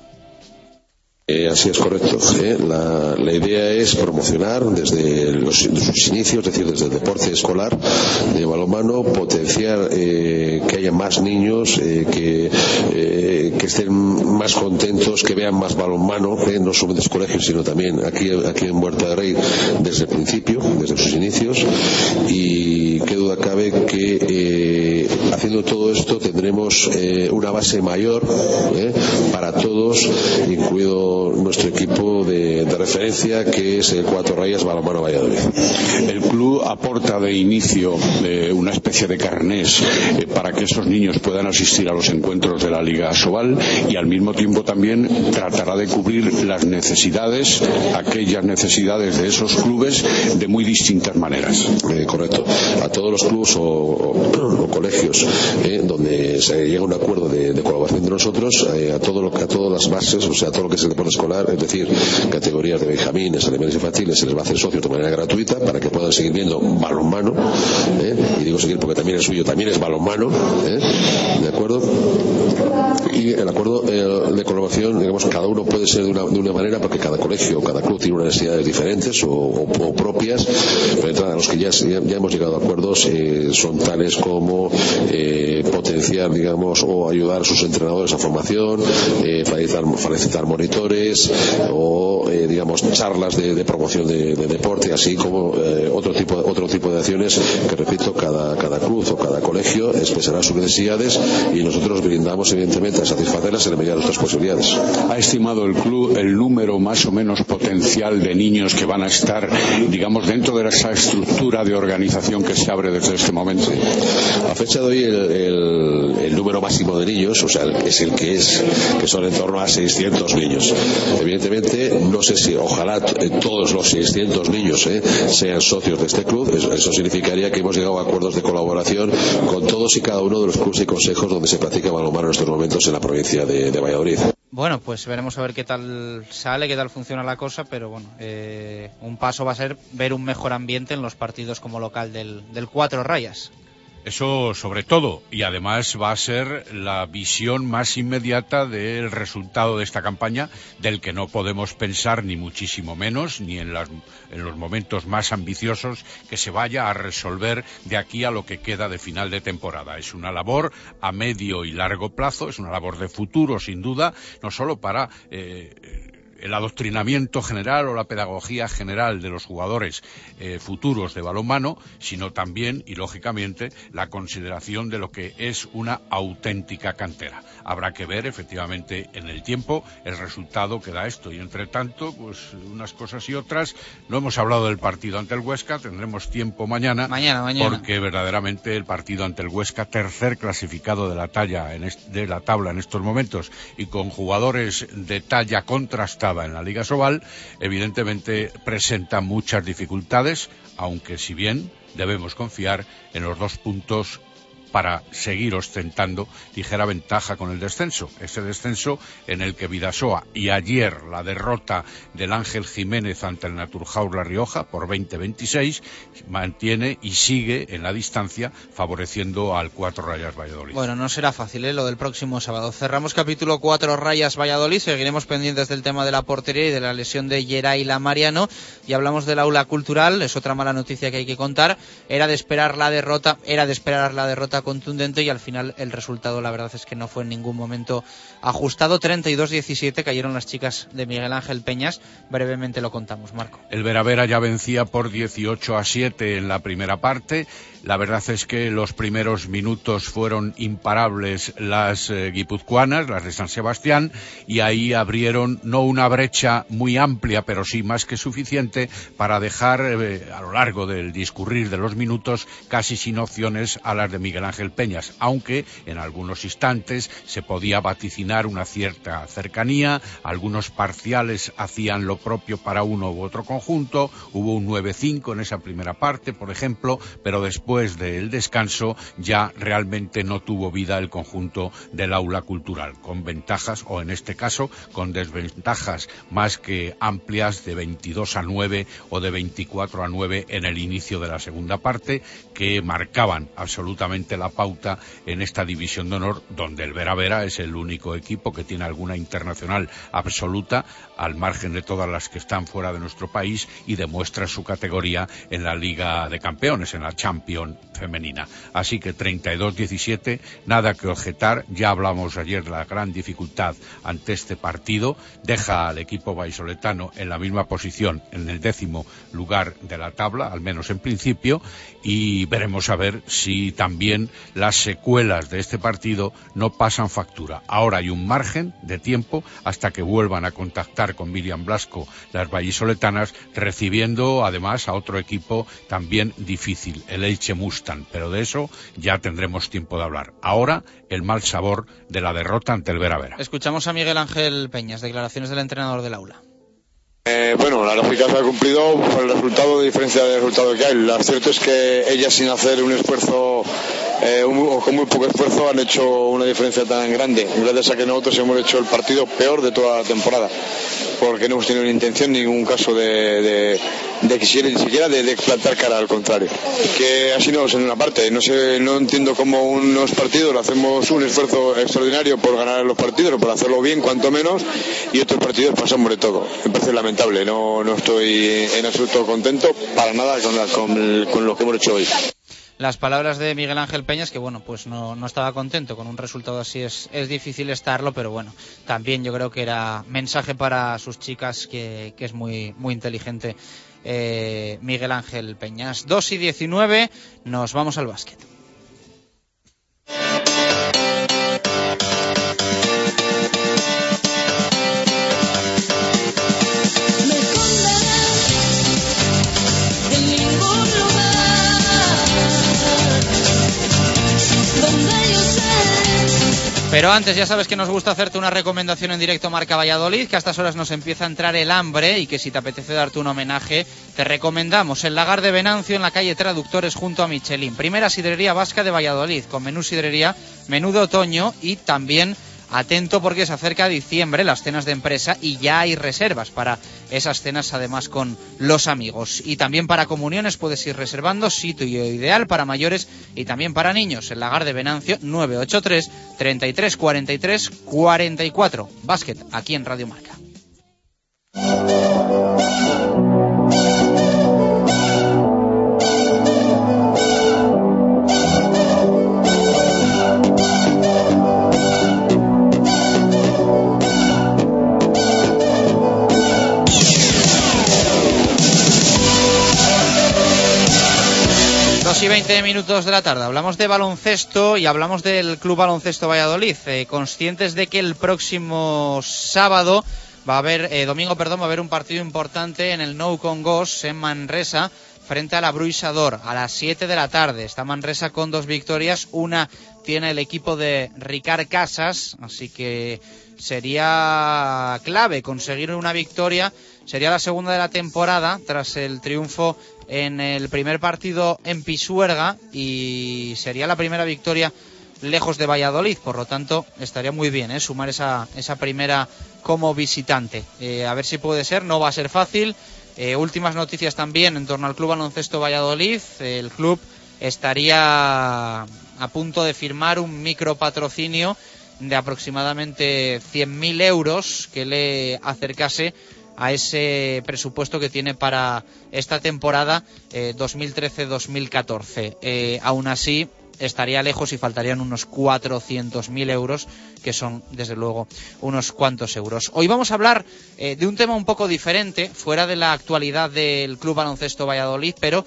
Eh, así es correcto. ¿eh? La, idea es promocionar desde sus inicios, es decir, desde el deporte escolar de balonmano, potenciar eh, que haya más niños que, estén más contentos, que vean más balonmano, no solo en los colegios, sino también aquí, aquí en Huerta de Rey desde el principio, desde sus inicios. Y qué duda cabe que haciendo todo esto tendremos una base mayor para todos, incluido nuestro equipo de, referencia que es el Cuatro Rayas Balomano Valladolid. El club aporta de inicio eh, una especie de carnés eh, para que esos niños puedan asistir a los encuentros de la Liga Sobal y al mismo tiempo también tratará de cubrir las necesidades, aquellas necesidades de esos clubes de muy distintas maneras. Eh, correcto. A todos los clubes o, colegios donde se llega a un acuerdo de, colaboración entre nosotros, a, todo lo, a todas las bases, o sea, todo lo que es el deporte escolar, es decir, categorías de benjamines, alemanes infantiles, se les va a hacer socios de manera gratuita para que puedan seguir viendo balonmano, ¿eh? y digo seguir porque también el suyo también es balonmano, ¿eh? ¿de acuerdo? Y el acuerdo de colaboración, digamos, cada uno puede ser de una, de una manera porque cada colegio, cada club tiene unas necesidades diferentes o, propias, pero los que ya, ya, hemos llegado a acuerdos eh, son tales como potenciar, digamos, o ayudar a sus entrenadores a formación, facilitar, facilitar monitores o eh, digamos charlas de, promoción de, deporte así como eh, otro tipo otro tipo de acciones que repito cada cada club o cada colegio expresará sus necesidades y nosotros brindamos evidentemente a satisfacerlas en la medida de nuestras posibilidades. Ha estimado el club el número más o menos potencial de niños que van a estar digamos dentro de esa estructura de organización que se abre desde este momento. A fecha de hoy el, el número máximo de niños o sea es el que es que son en torno a 600 niños. Evidentemente, no sé si, ojalá eh, todos los 600 niños eh, sean socios de este club. Eso, significaría que hemos llegado a acuerdos de colaboración con todos y cada uno de los clubes y consejos donde se practica balonmano en estos momentos en la provincia de, Valladolid. Bueno, pues veremos a ver qué tal sale, qué tal funciona la cosa, pero bueno, eh, un paso va a ser ver un mejor ambiente en los partidos como local del, del Cuatro Rayas. Eso sobre todo, y además va a ser la visión más inmediata del resultado de esta campaña, del que no podemos pensar ni muchísimo menos, ni en, en, los momentos más ambiciosos, que se vaya a resolver de aquí a lo que queda de final de temporada. Es una labor a medio y largo plazo, es una labor de futuro, sin duda, no solo para eh, el adoctrinamiento general o la pedagogía general de los jugadores eh, futuros de balonmano, sino también, y lógicamente, la consideración de lo que es una auténtica cantera. Habrá que ver, efectivamente, en el tiempo el resultado que da esto. Y entre tanto, pues unas cosas y otras. No hemos hablado del partido ante el Huesca, tendremos tiempo mañana. Mañana, mañana. Porque verdaderamente el partido ante el Huesca, tercer clasificado de la talla en de la tabla en estos momentos y con jugadores de talla contrastada en la Liga Sobal, evidentemente presenta muchas dificultades, aunque si bien debemos confiar en los dos puntos para seguir ostentando ligera ventaja con el descenso. Ese descenso en el que Vidasoa y ayer la derrota del Ángel Jiménez ante el Naturhaus La Rioja por 20-26 mantiene y sigue en la distancia favoreciendo al Cuatro Rayas Valladolid. Bueno, no será fácil ¿eh? lo del próximo sábado. Cerramos capítulo Cuatro Rayas Valladolid, seguiremos pendientes del tema de la portería y de la lesión de Geray Mariano y hablamos del aula cultural, es otra mala noticia que hay que contar. Era de esperar la derrota, era de esperar la derrota contundente y al final el resultado la verdad es que no fue en ningún momento ajustado. 32-17 cayeron las chicas de Miguel Ángel Peñas. Brevemente lo contamos, Marco. El Veravera ya vencía por 18 a 7 en la primera parte. La verdad es que los primeros minutos fueron imparables las eh, guipuzcoanas, las de San Sebastián, y ahí abrieron no una brecha muy amplia, pero sí más que suficiente para dejar eh, a lo largo del discurrir de los minutos casi sin opciones a las de Miguel Ángel Peñas, aunque en algunos instantes se podía vaticinar una cierta cercanía, algunos parciales hacían lo propio para uno u otro conjunto, hubo un 9-5 en esa primera parte, por ejemplo, pero después del descanso ya realmente no tuvo vida el conjunto del aula cultural, con ventajas, o en este caso, con desventajas más que amplias de 22 a 9 o de 24 a 9 en el inicio de la segunda parte, que marcaban absolutamente la pauta en esta división de honor, donde el Vera Vera es el único equipo que tiene alguna internacional absoluta, al margen de todas las que están fuera de nuestro país, y demuestra su categoría en la Liga de Campeones, en la Champion femenina. Así que 32-17, nada que objetar. Ya hablamos ayer de la gran dificultad ante este partido. Deja al equipo vallisoletano en la misma posición, en el décimo lugar de la tabla, al menos en principio, y veremos a ver si también las secuelas de este partido no pasan factura. Ahora hay un margen de tiempo hasta que vuelvan a contactar con Miriam Blasco las vallisoletanas, recibiendo además a otro equipo también difícil, el Elche Mustang, pero de eso ya tendremos tiempo de hablar. Ahora el mal sabor de la derrota ante el Vera Vera. Escuchamos a Miguel Ángel Peñas, declaraciones del entrenador del aula. Eh, bueno, la lógica se ha cumplido por el resultado, de diferencia del resultado que hay. Lo cierto es que ellas sin hacer un esfuerzo eh, o con muy poco esfuerzo han hecho una diferencia tan grande, gracias a que nosotros hemos hecho el partido peor de toda la temporada, porque no hemos tenido ni intención, ni ningún caso de, de, de ni siquiera de, plantar cara, al contrario. Que así no en una parte, no sé, no entiendo cómo unos partidos hacemos un esfuerzo extraordinario por ganar los partidos, o por hacerlo bien, cuanto menos, y otros partidos pasamos de todo. Me parece lamentable, no, no estoy en absoluto contento para nada con, la, con lo que hemos hecho hoy las palabras de Miguel Ángel Peñas, que bueno, pues no, no estaba contento con un resultado así, es, es, difícil estarlo, pero bueno, también yo creo que era mensaje para sus chicas, que, que es muy, muy inteligente eh, Miguel Ángel Peñas. 2 y 19, nos vamos al básquet. Pero antes ya sabes que nos gusta hacerte una recomendación en directo Marca Valladolid, que a estas horas nos empieza a entrar el hambre y que si te apetece darte un homenaje, te recomendamos el Lagar de Venancio en la calle Traductores junto a Michelin. Primera sidrería vasca de Valladolid, con menú sidrería, menú de otoño y también Atento porque se acerca diciembre, las cenas de empresa, y ya hay reservas para esas cenas, además con los amigos. Y también para comuniones puedes ir reservando sitio ideal para mayores y también para niños. El lagar de Venancio 983 33 43 44. Básquet, aquí en Radio Marca. Y 20 minutos de la tarde. Hablamos de baloncesto y hablamos del Club Baloncesto Valladolid. Eh, conscientes de que el próximo sábado va a haber, eh, domingo, perdón, va a haber un partido importante en el No Congos en Manresa frente a la Bruisador a las 7 de la tarde. Está Manresa con dos victorias. Una tiene el equipo de Ricard Casas, así que sería clave conseguir una victoria. Sería la segunda de la temporada tras el triunfo en el primer partido en Pisuerga y sería la primera victoria lejos de Valladolid, por lo tanto estaría muy bien ¿eh? sumar esa, esa primera como visitante. Eh, a ver si puede ser, no va a ser fácil. Eh, últimas noticias también en torno al Club Baloncesto Valladolid. el club estaría a punto de firmar un micropatrocinio de aproximadamente 100.000 euros que le acercase a ese presupuesto que tiene para esta temporada 2013-2014. Eh, eh, aún así, estaría lejos y faltarían unos 400.000 euros, que son, desde luego, unos cuantos euros. Hoy vamos a hablar eh, de un tema un poco diferente, fuera de la actualidad del Club Baloncesto Valladolid, pero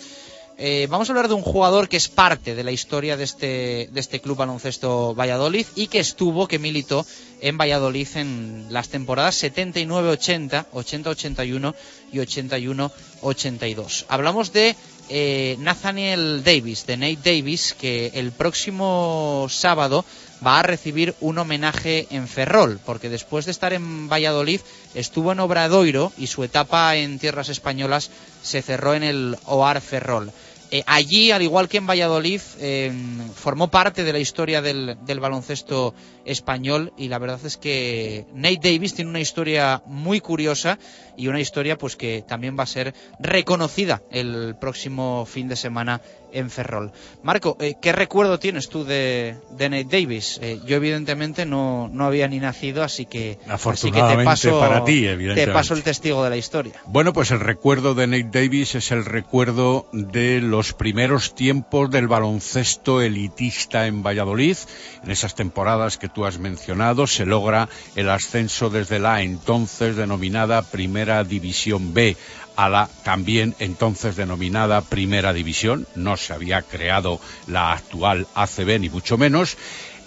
eh, vamos a hablar de un jugador que es parte de la historia de este, de este club baloncesto Valladolid y que estuvo, que militó en Valladolid en las temporadas 79-80, 80-81 y 81-82. Hablamos de eh, Nathaniel Davis, de Nate Davis, que el próximo sábado va a recibir un homenaje en Ferrol, porque después de estar en Valladolid estuvo en Obradoiro y su etapa en tierras españolas se cerró en el OAR Ferrol. Eh, allí, al igual que en Valladolid, eh, formó parte de la historia del, del, baloncesto español y la verdad es que Nate Davis tiene una historia muy curiosa y una historia pues que también va a ser reconocida el próximo fin de semana en Ferrol. Marco, eh, ¿qué recuerdo tienes tú de, de Nate Davis? Eh, yo evidentemente no, no había ni nacido, así que, así que te paso, para ti, te paso el testigo de la historia. Bueno, pues el recuerdo de Nate Davis es el recuerdo de los primeros tiempos del baloncesto elitista en Valladolid. En esas temporadas que tú has mencionado se logra el ascenso desde la entonces denominada Primera División B a la también entonces denominada Primera División. No se había creado la actual ACB ni mucho menos.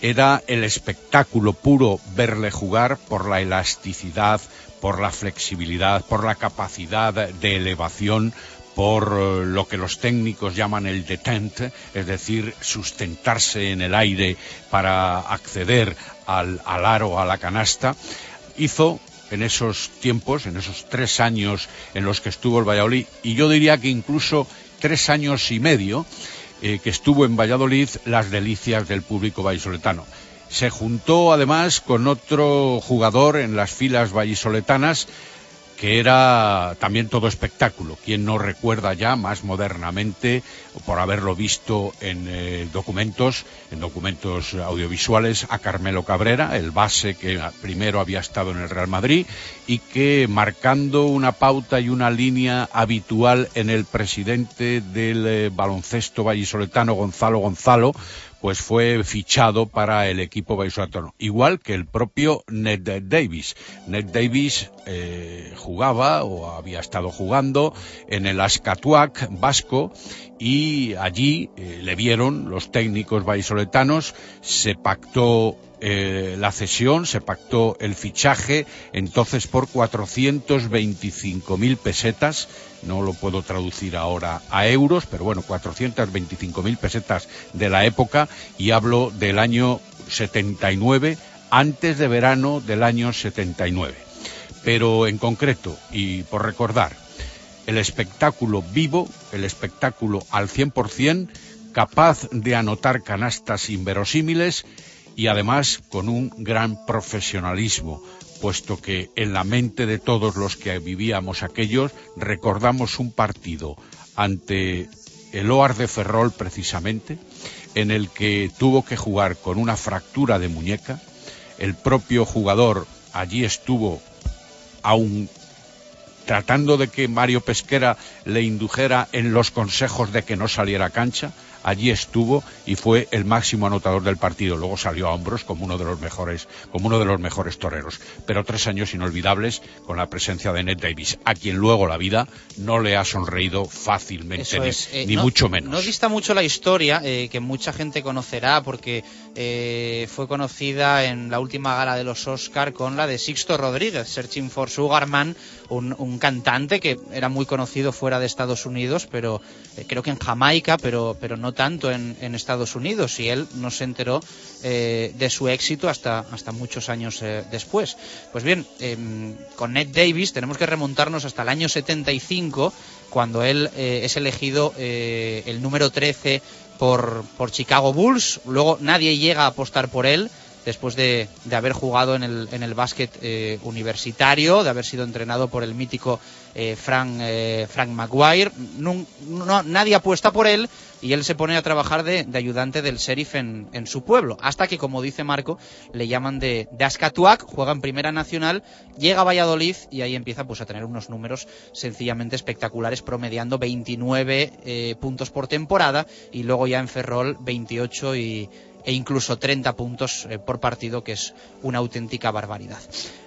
Era el espectáculo puro verle jugar por la elasticidad, por la flexibilidad, por la capacidad de elevación, por eh, lo que los técnicos llaman el detente, es decir, sustentarse en el aire para acceder al, al aro, a la canasta, hizo en esos tiempos, en esos tres años en los que estuvo el Valladolid, y yo diría que incluso tres años y medio eh, que estuvo en Valladolid, las delicias del público vallisoletano. Se juntó además con otro jugador en las filas vallisoletanas, que era también todo espectáculo. Quien no recuerda ya más modernamente, por haberlo visto en eh, documentos, en documentos audiovisuales, a Carmelo Cabrera, el base que primero había estado en el Real Madrid y que marcando una pauta y una línea habitual en el presidente del eh, baloncesto vallisoletano, Gonzalo Gonzalo, pues fue fichado para el equipo vallisoletano, igual que el propio Ned Davis. Ned Davis eh, jugaba o había estado jugando en el Ascatuac vasco y allí eh, le vieron los técnicos vallisoletanos, se pactó eh, la cesión, se pactó el fichaje, entonces por 425.000 pesetas, no lo puedo traducir ahora a euros, pero bueno, 425.000 pesetas de la época y hablo del año 79, antes de verano del año 79. Pero en concreto, y por recordar, el espectáculo vivo, el espectáculo al 100%, capaz de anotar canastas inverosímiles y además con un gran profesionalismo, puesto que en la mente de todos los que vivíamos aquellos recordamos un partido ante el OAR de Ferrol precisamente, en el que tuvo que jugar con una fractura de muñeca, el propio jugador allí estuvo aún tratando de que Mario Pesquera le indujera en los consejos de que no saliera a cancha, allí estuvo y fue el máximo anotador del partido. Luego salió a hombros como uno de los mejores, como uno de los mejores toreros. Pero tres años inolvidables con la presencia de Ned Davis, a quien luego la vida no le ha sonreído fácilmente, ni, eh, mucho menos. No dista mucho la historia, eh, que mucha gente conocerá, porque eh, fue conocida en la última gala de los Oscar con la de Sixto Rodríguez, Searching for Sugarman, un, un cantante que era muy conocido fuera de Estados Unidos, pero creo que en Jamaica, pero, pero no tanto en, Estados Unidos y él no se enteró eh, de su éxito hasta, hasta muchos años eh, después. Pues bien, em, con Ned Davis tenemos que remontarnos hasta el año 75, cuando él eh, es elegido el número 13 por, por Chicago Bulls. Luego nadie llega a apostar por él después de, de, haber jugado en el, en el básquet universitario, de haber sido entrenado por el mítico Frank, Frank Maguire. No, nadie apuesta por él y él se pone a trabajar de, ayudante del sheriff en, su pueblo, hasta que, como dice Marco, le llaman de, de Ascatuac, juega en Primera Nacional, llega a Valladolid y ahí empieza pues a tener unos números sencillamente espectaculares, promediando 29 eh, puntos por temporada y luego ya en Ferrol 28 y, e incluso 30 puntos eh, por partido, que es una auténtica barbaridad.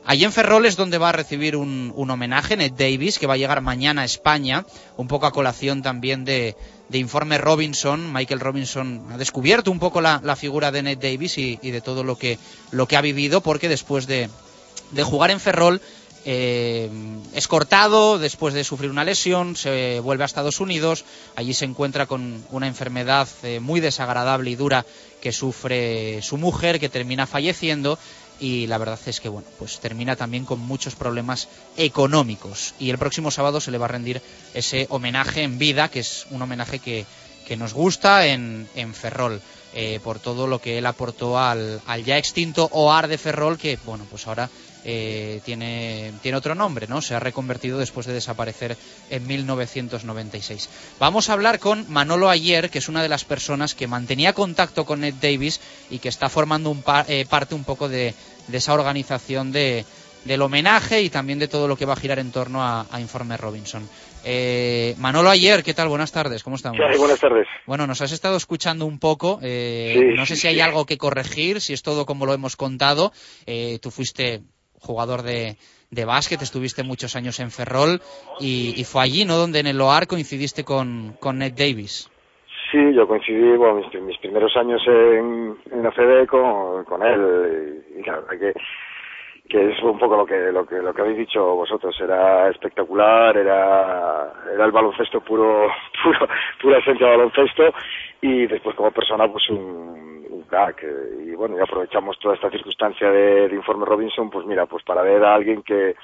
Allí en Ferrol es donde va a recibir un, un homenaje, Ned Davis, que va a llegar mañana a España, un poco a colación también de, de Informe Robinson. Michael Robinson ha descubierto un poco la, figura de Ned Davis y, de todo lo que, lo que ha vivido, porque después de, de jugar en Ferrol eh, es cortado después de sufrir una lesión, se vuelve a Estados Unidos, allí se encuentra con una enfermedad eh, muy desagradable y dura que sufre su mujer, que termina falleciendo y la verdad es que bueno, pues termina también con muchos problemas económicos y el próximo sábado se le va a rendir ese homenaje en vida, que es un homenaje que, que nos gusta en, en Ferrol. Eh, por todo lo que él aportó al, al, ya extinto OAR de Ferrol, que bueno, pues ahora eh, tiene, tiene otro nombre, ¿no? Se ha reconvertido después de desaparecer en 1996. Vamos a hablar con Manolo Ayer, que es una de las personas que mantenía contacto con Ned Davis y que está formando un eh, parte un poco de, esa organización de, del homenaje y también de todo lo que va a girar en torno a, Informe Robinson. Eh, Manolo Ayer, ¿qué tal? Buenas tardes, ¿cómo estamos? Sí, buenas tardes. Bueno, nos has estado escuchando un poco, no sé si hay algo que corregir, si es todo como lo hemos contado. tú fuiste jugador de, de básquet, estuviste muchos años en Ferrol y, fue allí, ¿no?, donde en el OAR coincidiste con, con Ned Davis. Sí, yo coincidí, bueno, mis, primeros años en, en la FED con, con él y, claro, que que es un poco lo que lo que lo que habéis dicho vosotros era espectacular era era el baloncesto puro puro pura esencia de baloncesto y después como persona pues un y bueno, y aprovechamos toda esta circunstancia de, de, Informe Robinson, pues mira, pues para ver a alguien que,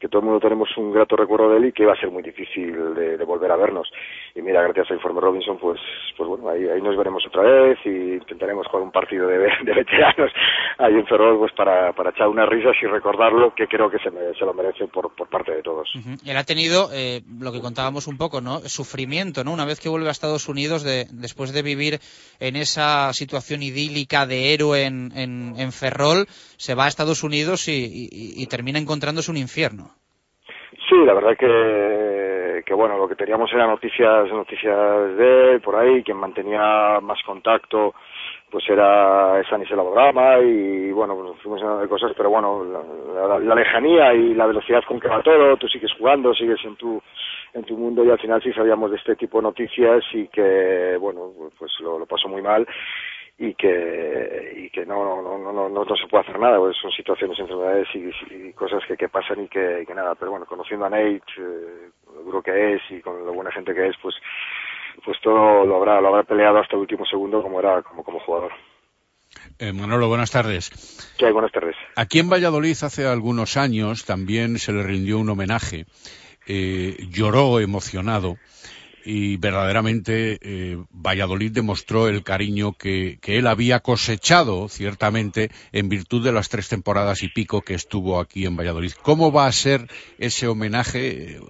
que todo el mundo tenemos un grato recuerdo de él y que iba a ser muy difícil de, volver a vernos. Y mira, gracias a Informe Robinson, pues, pues bueno, ahí, nos veremos otra vez y intentaremos jugar un partido de, veteranos ahí en Ferrol, pues para, para echar unas risas y recordarlo, que creo que se, se lo merece por, por parte de todos. Él ha tenido, eh, lo que contábamos un poco, ¿no? Sufrimiento, ¿no? Una vez que vuelve a Estados Unidos, de, después de vivir en esa situación idílica de héroe en, en, Ferrol, se va a Estados Unidos y termina encontrándose un infierno. Sí, la verdad que, que bueno, lo que teníamos eran noticias, noticias de él por ahí, quien mantenía más contacto pues era esa Nisela Brama y bueno, pues fuimos hablando de cosas, pero bueno, la, lejanía y la velocidad con que va todo, tú sigues jugando, sigues en tu en tu mundo y al final sí sabíamos de este tipo de noticias y que bueno, pues lo, lo pasó muy mal y que y que no no no no no, se puede hacer nada son situaciones enfermedades y, cosas que, que pasan y que, que, nada pero bueno conociendo a Nate eh, lo duro que es y con lo buena gente que es pues pues todo lo habrá lo habrá peleado hasta el último segundo como era como como jugador eh, Manolo, buenas tardes. ¿Qué hay? Buenas tardes. Aquí en Valladolid hace algunos años también se le rindió un homenaje. Eh, lloró emocionado y verdaderamente eh, Valladolid demostró el cariño que, que, él había cosechado, ciertamente, en virtud de las tres temporadas y pico que estuvo aquí en Valladolid. ¿Cómo va a ser ese homenaje?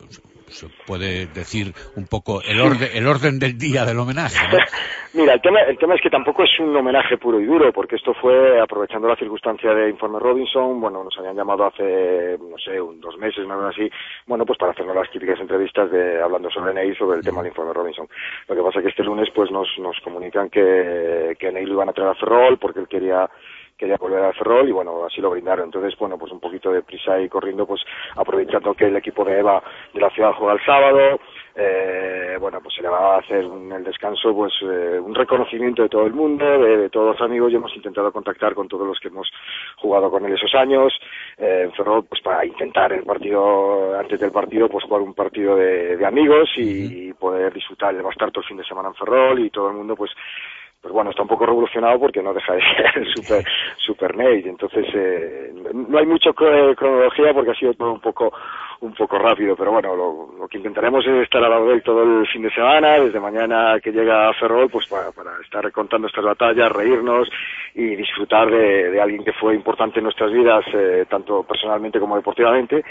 Puede decir un poco el orden, el orden del día del homenaje. Mira, el tema, el tema es que tampoco es un homenaje puro y duro, porque esto fue aprovechando la circunstancia de Informe Robinson, bueno, nos habían llamado hace, no sé, un, dos meses, más o menos así, bueno, pues para hacernos las típicas entrevistas de hablando sobre Neil, sobre el tema del Informe Robinson. Lo que pasa es que este lunes, pues nos, nos comunican que, que Neil lo iban a traer a Ferrol porque él quería quería volver a Ferrol y bueno, así lo brindaron. Entonces, bueno, pues un poquito de prisa y corriendo, pues aprovechando que el equipo de Eva de la ciudad juega el sábado, eh, bueno, pues se le va a hacer en el descanso pues eh, un reconocimiento de todo el mundo, de, todos los amigos y hemos intentado contactar con todos los que hemos jugado con él esos años eh, en Ferrol pues para intentar el partido, antes del partido pues jugar un partido de, amigos y, poder disfrutar, va a estar todo el fin de semana en Ferrol y todo el mundo pues pues bueno, está un poco revolucionado porque no deja de ser super, super Nate. Entonces, eh, no hay mucho cronología porque ha sido todo un poco, un poco rápido, pero bueno, lo, que intentaremos es estar a de él todo el fin de semana, desde mañana que llega Ferrol, pues para, para estar contando estas batallas, reírnos y disfrutar de, de alguien que fue importante en nuestras vidas, eh, tanto personalmente como deportivamente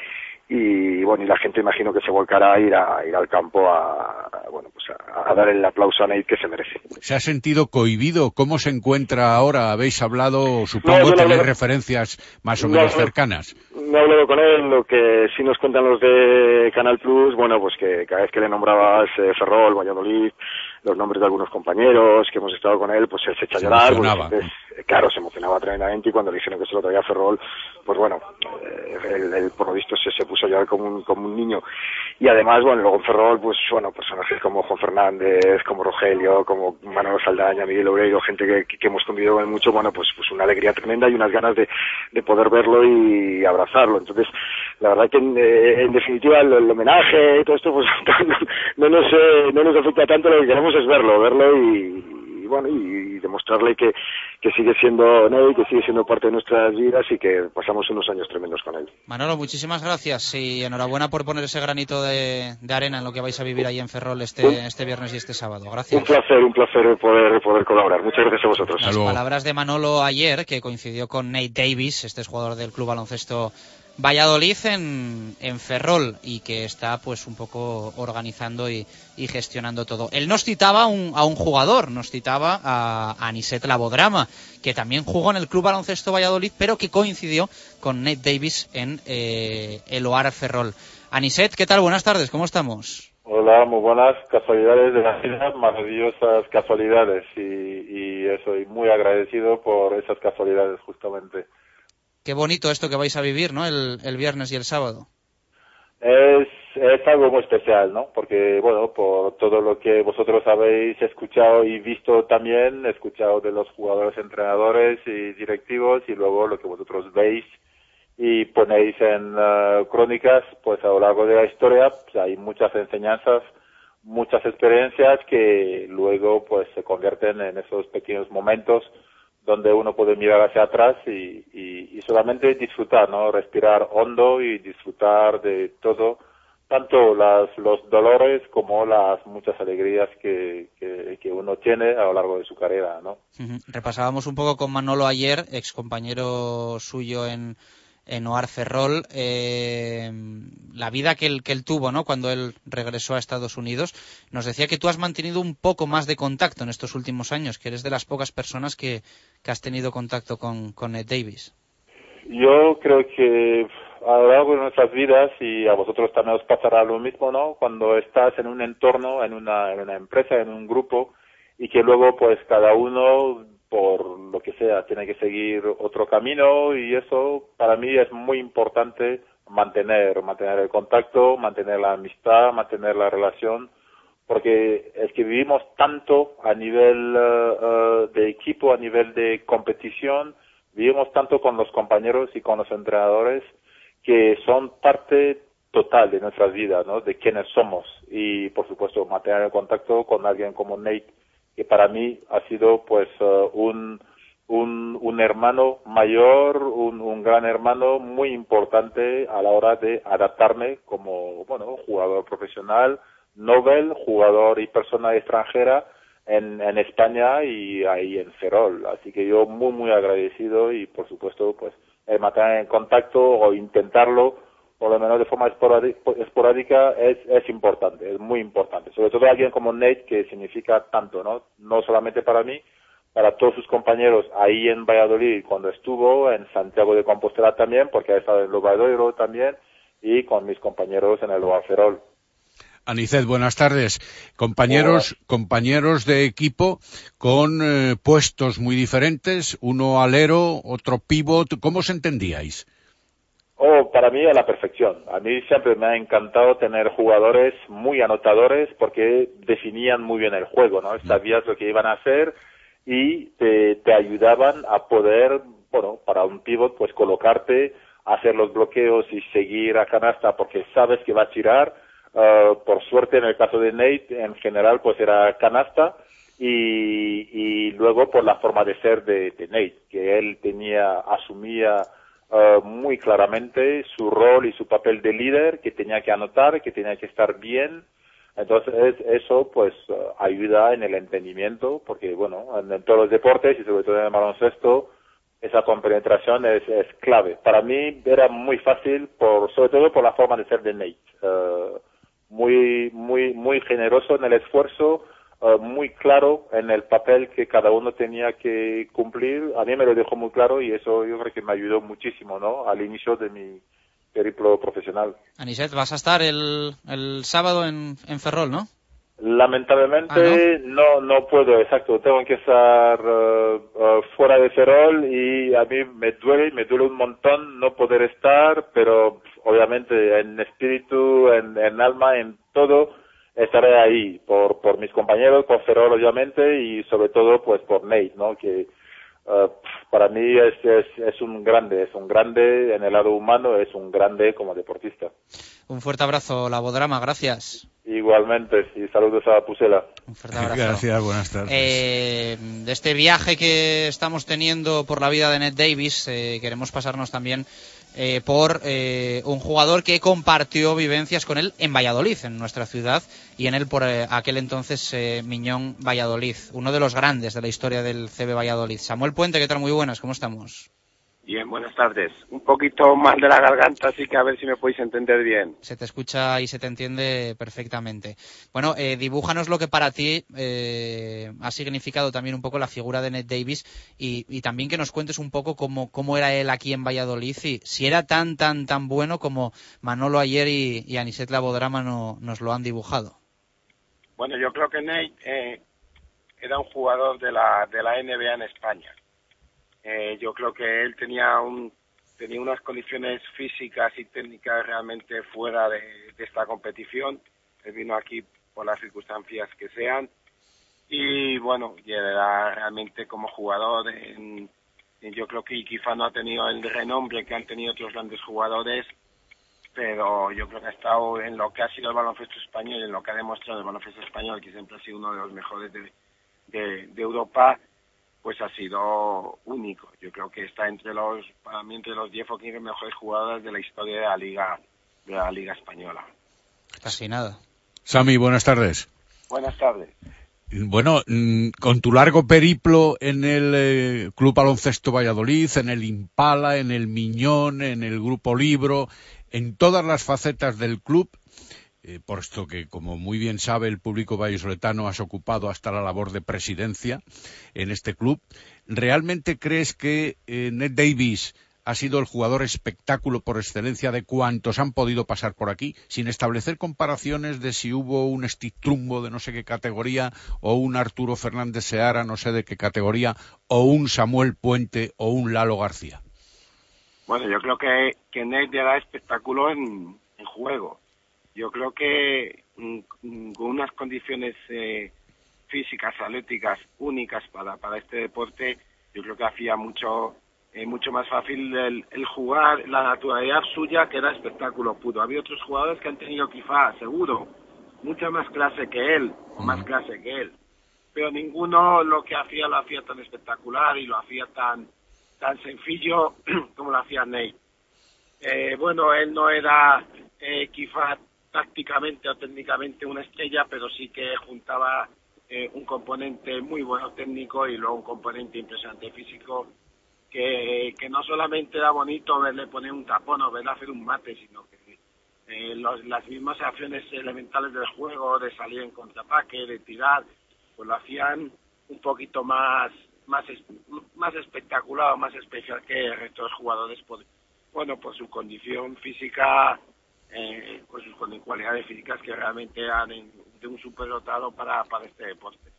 y bueno y la gente imagino que se volcará a ir a ir al campo a, bueno pues a, dar el aplauso a Nate que se merece. Se ha sentido cohibido cómo se encuentra ahora habéis hablado supongo que tenéis referencias más o menos cercanas. no he hablado con él lo que sí nos cuentan los de Canal Plus bueno pues que cada vez que le nombrabas eh, Ferrol Valladolid los nombres de algunos compañeros que hemos estado con él, pues él se echa a llorar. Pues, claro, se emocionaba tremendamente y cuando le dijeron que se lo traía Ferrol, pues bueno, eh, él, por lo visto se, se puso a llorar como un, como un niño. Y además, bueno, luego en Ferrol, pues bueno, personajes como Juan Fernández, como Rogelio, como Manolo Saldaña, Miguel Obreiro, gente que, que, hemos convivido con él mucho, bueno, pues, pues una alegría tremenda y unas ganas de, de poder verlo y abrazarlo. Entonces, la verdad que en, eh, definitiva el, homenaje y todo esto, pues no, nos, eh, no nos afecta tanto lo que queremos es verlo, verlo y, bueno, y, demostrarle que, que sigue siendo Ney, que sigue siendo parte de nuestras vidas y que pasamos unos años tremendos con él. Manolo, muchísimas gracias y enhorabuena por poner ese granito de, arena en lo que vais a vivir ahí en Ferrol este, este viernes y este sábado. Gracias. Un placer, un placer poder, poder colaborar. Muchas gracias a vosotros. Las palabras de Manolo ayer, que coincidió con Nate Davis, este es jugador del Club Baloncesto Valladolid en, Ferrol y que está pues un poco organizando y, gestionando todo. Él nos citaba un, a un jugador, nos citaba a, Aniset Labodrama, que también jugó en el Club Baloncesto Valladolid, pero que coincidió con Nate Davis en eh, el Oar Ferrol. Aniset, ¿qué tal? Buenas tardes, ¿cómo estamos? Hola, muy buenas casualidades de la vida, maravillosas casualidades y, y muy agradecido por esas casualidades justamente. Qué bonito esto que vais a vivir, ¿no? El, viernes y el sábado. Es, es algo muy especial, ¿no? Porque, bueno, por todo lo que vosotros habéis escuchado y visto también, escuchado de los jugadores, entrenadores y directivos y luego lo que vosotros veis y ponéis en eh, crónicas, pues a lo largo de la historia pues, hay muchas enseñanzas, muchas experiencias que luego pues se convierten en esos pequeños momentos donde uno puede mirar hacia atrás y, solamente disfrutar, ¿no? Respirar hondo y disfrutar de todo, tanto las, los dolores como las muchas alegrías que, que, uno tiene a lo largo de su carrera, ¿no? Repasábamos un poco con Manolo ayer, ex compañero suyo en, en Oar Ferrol, eh, la vida que él, que él tuvo ¿no? cuando él regresó a Estados Unidos. Nos decía que tú has mantenido un poco más de contacto en estos últimos años, que eres de las pocas personas que, que has tenido contacto con, con Ed Davis. Yo creo que a lo largo de nuestras vidas, y a vosotros también os pasará lo mismo, ¿no? Cuando estás en un entorno, en una, en una empresa, en un grupo, y que luego pues cada uno por lo que sea, tiene que seguir otro camino y eso para mí es muy importante mantener, mantener el contacto, mantener la amistad, mantener la relación, porque es que vivimos tanto a nivel eh, de equipo, a nivel de competición, vivimos tanto con los compañeros y con los entrenadores que son parte total de nuestras vidas, ¿no? De quienes somos y, por supuesto, mantener el contacto con alguien como Nate que para mí ha sido pues uh, un, un, un, hermano mayor, un, un, gran hermano muy importante a la hora de adaptarme como bueno jugador profesional, Nobel, jugador y persona extranjera en, en España y ahí en Ferrol. Así que yo muy muy agradecido y por supuesto pues el mantener en contacto o intentarlo por lo menos de forma esporádica, es, es importante, es muy importante. Sobre todo alguien como Nate, que significa tanto, ¿no? No solamente para mí, para todos sus compañeros ahí en Valladolid cuando estuvo, en Santiago de Compostela también, porque ha estado en Lobadoiro también, y con mis compañeros en el Ferrol. Anicet, buenas tardes. Compañeros, compañeros de equipo con eh, puestos muy diferentes, uno alero, otro pivot, ¿cómo os entendíais? Oh, para mí a la perfección. A mí siempre me ha encantado tener jugadores muy anotadores porque definían muy bien el juego, ¿no? Sabías lo que iban a hacer y te, te ayudaban a poder, bueno, para un pivot, pues colocarte, hacer los bloqueos y seguir a canasta porque sabes que va a tirar. Uh, por suerte, en el caso de Nate, en general, pues era canasta. Y, y luego por la forma de ser de, de Nate, que él tenía, asumía eh, muy claramente su rol y su papel de líder que tenía que anotar, que tenía que estar bien. Entonces eso pues eh, ayuda en el entendimiento porque bueno, en, todos los deportes y sobre todo en el baloncesto esa compenetración es, es, clave. Para mí era muy fácil por sobre todo por la forma de ser de Nate. Uh, muy muy muy generoso en el esfuerzo, eh, muy claro en el papel que cada uno tenía que cumplir. A mí me lo dejó muy claro y eso yo creo que me ayudó muchísimo, ¿no? Al inicio de mi periplo profesional. Aniset, vas a estar el, el sábado en, en Ferrol, ¿no? Lamentablemente ah, ¿no? ¿no? puedo, exacto. Tengo que estar eh, eh, fuera de Ferrol y a mí me duele, me duele un montón no poder estar, pero obviamente en espíritu, en, en alma, en todo, estaré ahí por, por mis compañeros, por Ferrol obviamente y sobre todo pues por Nate, ¿no? Que eh, para mí es, es, es un grande, es un grande en el lado humano, es un grande como deportista. Un fuerte abrazo, Labodrama, gracias. Igualmente, y saludos a Pusela. Un fuerte abrazo. Gracias, buenas tardes. Eh, de este viaje que estamos teniendo por la vida de Ned Davis, eh, queremos pasarnos también eh, por eh, un jugador que compartió vivencias con él en Valladolid, en nuestra ciudad, y en él por eh, aquel entonces eh, Miñón Valladolid, uno de los grandes de la historia del CB Valladolid. Samuel Puente, ¿qué tal? Muy buenas, ¿cómo estamos? Bien, buenas tardes. Un poquito mal de la garganta, así que a ver si me podéis entender bien. Se te escucha y se te entiende perfectamente. Bueno, eh, dibújanos lo que para ti eh, ha significado también un poco la figura de Ned Davis y, y también que nos cuentes un poco cómo, cómo era él aquí en Valladolid y si era tan, tan, tan bueno como Manolo ayer y, y Aniset Labodrama no, nos lo han dibujado. Bueno, yo creo que Nate eh, era un jugador de la, de la NBA en España. Eh, yo creo que él tenía un tenía unas condiciones físicas y técnicas realmente fuera de, esta competición. Él vino aquí por las circunstancias que sean y bueno, y era realmente como jugador en- yo creo que quizá no ha tenido el renombre que han tenido otros grandes jugadores, pero yo creo que ha estado en lo que ha sido el baloncesto español en lo que ha demostrado el baloncesto español, que siempre ha sido uno de los mejores de, de Europa, pues ha sido único. Yo creo que está entre los, para mí, entre los 10 o 15 mejores jugadores de la historia de la Liga, de la Liga Española. Casi nada. Sami, buenas tardes. Buenas tardes. Bueno, mm, con tu largo periplo en el eh, Club Baloncesto Valladolid, en el Impala, en el Miñón, en el Grupo Libro, en todas las facetas del club, eh, por esto que, como muy bien sabe el público vallisoletano, has ocupado hasta la labor de presidencia en este club, ¿realmente crees que eh, Ned Davis ha sido el jugador espectáculo por excelencia de cuantos han podido pasar por aquí, sin establecer comparaciones de si hubo un Steve de no sé qué categoría, o un Arturo Fernández Seara no sé de qué categoría, o un Samuel Puente o un Lalo García? Bueno, yo creo que, Nate ya da espectáculo en juego. Yo creo que mm, mm, con unas condiciones eh, físicas, atléticas únicas para, para este deporte, yo creo que hacía mucho eh, mucho más fácil el, el jugar, la naturalidad suya que era espectáculo puro. Había otros jugadores que han tenido quizá, seguro, mucha más clase que él, o más clase que él, pero ninguno lo que hacía lo hacía tan espectacular y lo hacía tan tan sencillo como lo hacía Nate. Eh, bueno, él no era eh, quizá tácticamente o técnicamente una estrella, pero sí que juntaba eh, un componente muy bueno técnico y luego un componente impresionante físico que, que no solamente era bonito verle poner un tapón o verle hacer un mate, sino que eh, los- las mismas acciones elementales del juego, de salir en contraataque, de tirar, pues lo hacían un poquito más más más espectacular o más especial que el resto los jugadores por bueno por su condición física eh, sus condi- cualidades físicas que realmente eran en- de un superdotado para, para este deporte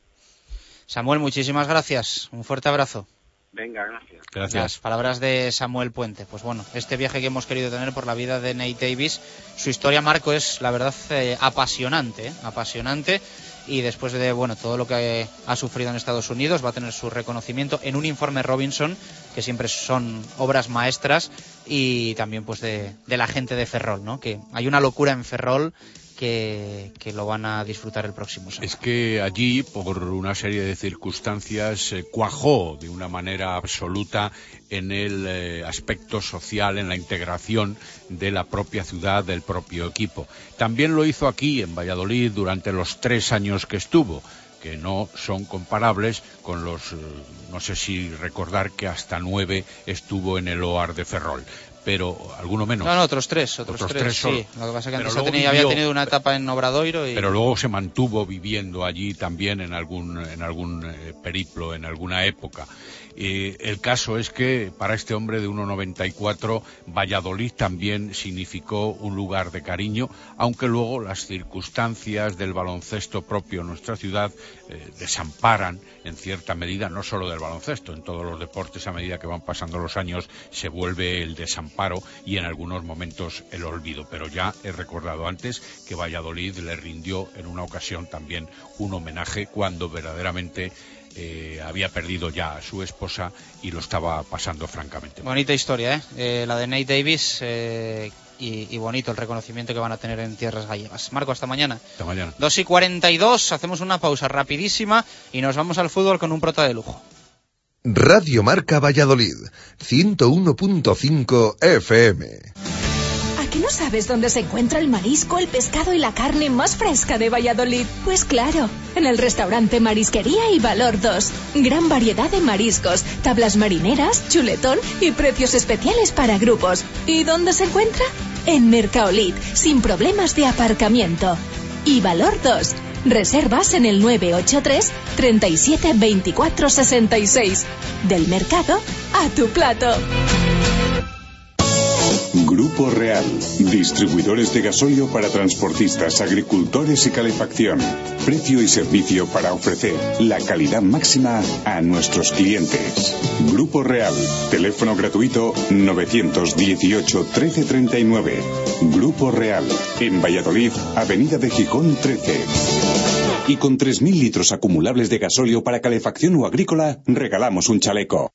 Samuel, muchísimas gracias. Un fuerte abrazo. venga gracias Las palabras de Samuel Puente. Pues bueno, este viaje que hemos querido tener por la vida de Nate Davis, su historia, Marco, es la verdad eh, apasionante, ¿eh? apasionante. Y después de bueno todo lo que ha sufrido en Estados Unidos, va a tener su reconocimiento en un informe Robinson, que siempre son obras maestras, y también pues de, de la gente de Ferrol, ¿no? Que hay una locura en Ferrol que, que lo van a disfrutar el próximo. Es que allí, por una serie de circunstancias, eh, cuajó de una manera absoluta en el eh, aspecto social, en la integración de la propia ciudad, del propio equipo. También lo hizo aquí, en Valladolid, durante los tres años que estuvo que no son comparables con los, eh, no sé si recordar que hasta nueve estuvo en el OAR de Ferrol, pero alguno menos. No, no, otros tres, otros, Otros tres, tres sí. Lo que pasa es que antes tenido- había tenido una etapa en Obradoiro y... pero luego se mantuvo viviendo allí también en algún en algún eh, periplo en alguna época El caso es que para este hombre de 1.94 Valladolid también significó un lugar de cariño aunque luego las circunstancias del baloncesto propio en nuestra ciudad eh, desamparan en cierta medida no solo del baloncesto en todos los deportes a medida que van pasando los años se vuelve el desamparo y en algunos momentos el olvido. Pero ya he recordado antes que Valladolid le rindió en una ocasión también un homenaje cuando verdaderamente eh, había perdido ya a su esposa y lo estaba pasando francamente. Bonita historia, ¿eh? eh la de Nate Davis. Eh, y, y, bonito el reconocimiento que van a tener en tierras gallegas. Marco, hasta mañana. Hasta mañana. 2 y 42, hacemos una pausa rapidísima y nos vamos al fútbol con un prota de lujo. Radio Marca Valladolid, 101.5 FM. ¿A qué no sabes dónde se encuentra el marisco, el pescado y la carne más fresca de Valladolid? Pues claro, en el restaurante Marisquería y Valor 2. Gran variedad de mariscos, tablas marineras, chuletón y precios especiales para grupos. ¿Y dónde se encuentra? En Mercaolit, sin problemas de aparcamiento. Y Valor 2 Reservas en el 983 37 24 66. Del mercado a tu plato. Grupo Real, distribuidores de gasolio para transportistas, agricultores y calefacción. Precio y servicio para ofrecer la calidad máxima a nuestros clientes. Grupo Real, teléfono gratuito 918 1339. Grupo Real, en Valladolid, Avenida de Gijón 13. Y con 3.000 litros acumulables de gasolio para calefacción o agrícola, regalamos un chaleco.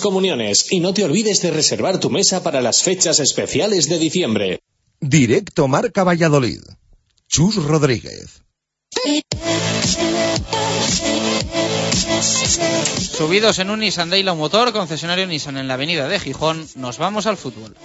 comuniones y no te olvides de reservar tu mesa para las fechas especiales de diciembre. Directo Marca Valladolid. Chus Rodríguez. Subidos en un Nissan Daylo Motor, concesionario Nissan en la avenida de Gijón, nos vamos al fútbol.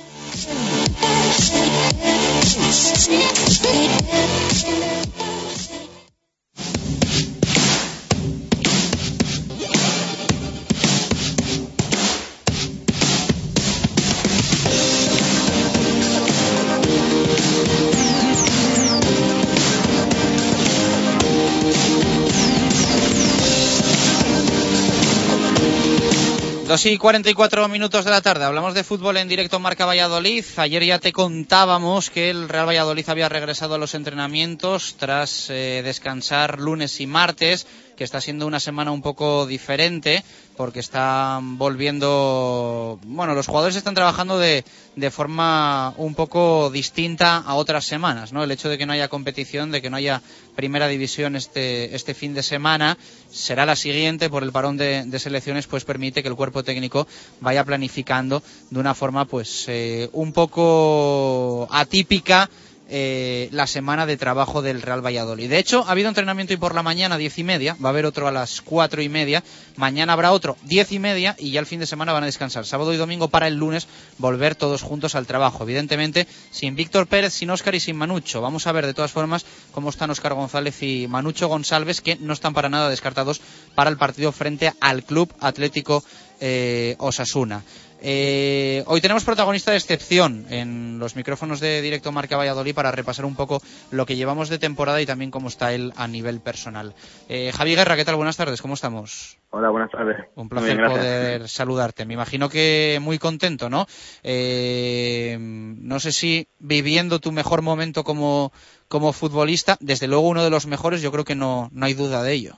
2 y 44 minutos de la tarde. Hablamos de fútbol en directo Marca Valladolid. Ayer ya te contábamos que el Real Valladolid había regresado a los entrenamientos tras eh, descansar lunes y martes que está siendo una semana un poco diferente porque están volviendo, bueno, los jugadores están trabajando de, de forma un poco distinta a otras semanas, ¿no? El hecho de que no haya competición, de que no haya primera división este, este fin de semana, será la siguiente por el parón de, selecciones, pues permite que el cuerpo técnico vaya planificando de una forma, pues, eh, un poco atípica eh, la semana de trabajo del Real Valladolid. De hecho, ha habido entrenamiento y por la mañana diez y media, va a haber otro a las cuatro y media, mañana habrá otro diez y media y ya el fin de semana van a descansar. Sábado y domingo para el lunes volver todos juntos al trabajo. Evidentemente, sin Víctor Pérez, sin Óscar y sin Manucho. Vamos a ver de todas formas cómo están Óscar González y Manucho González, que no están para nada descartados para el partido frente al Club Atlético eh, Osasuna. Eh, hoy tenemos protagonista de excepción en los micrófonos de Directo Marca Valladolid para repasar un poco lo que llevamos de temporada y también cómo está él a nivel personal. Eh, Javi Guerra, ¿qué tal? Buenas tardes, ¿cómo estamos? Hola, buenas tardes. Un placer poder saludarte. Me imagino que muy contento, ¿no? Eh, no sé si viviendo tu mejor momento como, como futbolista, desde luego uno de los mejores, yo creo que no, no hay duda de ello.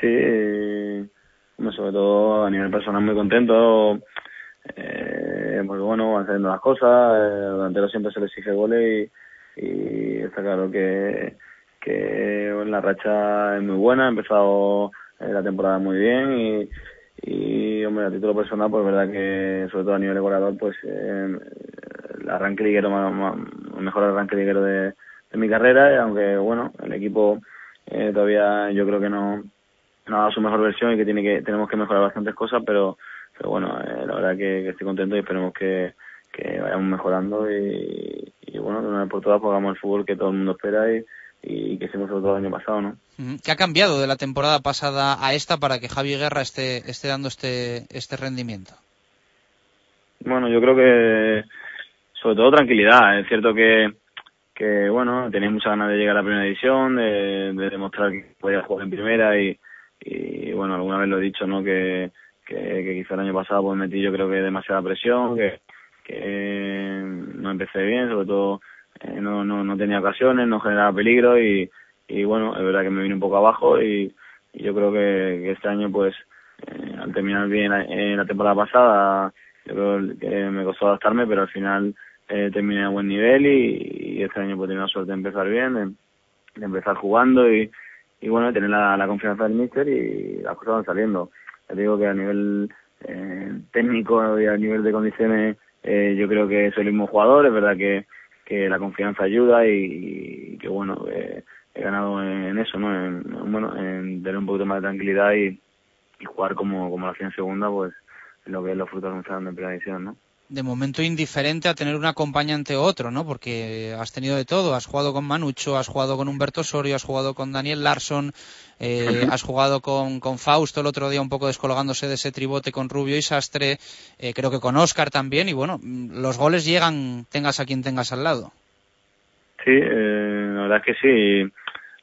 Sí, sobre todo a nivel personal muy contento, eh, bueno, van haciendo las cosas, el delantero siempre se le exige goles y, está claro que, que la racha es muy buena, ha empezado eh, la temporada muy bien y, y hombre, a título personal, pues verdad que sobre todo a nivel goleador, pues eh, el arranque liguero, el mejor arranque liguero de, de mi carrera, aunque bueno, el equipo eh, todavía yo creo que no no ha dado su mejor versión y que tiene que tenemos que mejorar bastantes cosas, pero pero bueno, eh, la verdad que, estoy contento y esperemos que, que vayamos mejorando y, y bueno, de una vez por todas pues hagamos el fútbol que todo el mundo espera y, y que hicimos sobre todo el año pasado, ¿no? ¿Qué ha cambiado de la temporada pasada a esta para que Javi Guerra esté, esté dando este, este rendimiento? Bueno, yo creo que sobre todo tranquilidad. Es cierto que, que bueno, tenía muchas ganas de llegar a la primera división, de, de demostrar que podía jugar en primera y, y bueno, alguna vez lo he dicho, ¿no? Que, que, que quizá el año pasado pues metí yo creo que demasiada presión, que, que no empecé bien, sobre todo eh, no, no, no tenía ocasiones, no generaba peligro y, y bueno, es verdad que me vine un poco abajo y, y yo creo que, que este año pues eh, al terminar bien en la temporada pasada yo creo que me costó adaptarme pero al final eh, terminé a buen nivel y, y este año pues tenido la suerte de empezar bien, de empezar jugando y, y bueno, tener la, confianza del míster y las cosas van saliendo. Te digo que a nivel eh, técnico y a nivel de condiciones eh, yo creo que soy el mismo jugador, es verdad que, que la confianza ayuda y, que bueno, eh, he ganado en eso, ¿no? En, bueno, en tener un poquito más de tranquilidad y, jugar como, como lo hacía segunda, pues lo que es los frutos que me están dando en primera división, ¿no? De momento indiferente a tener un acompañante u otro, ¿no? Porque has tenido de todo. Has jugado con Manucho, has jugado con Humberto Osorio, has jugado con Daniel Larsson, eh, has jugado con, con Fausto el otro día un poco descolgándose de ese tribote con Rubio y Sastre, eh, creo que con Oscar también. Y bueno, los goles llegan, tengas a quien tengas al lado. Sí, eh, la verdad es que sí.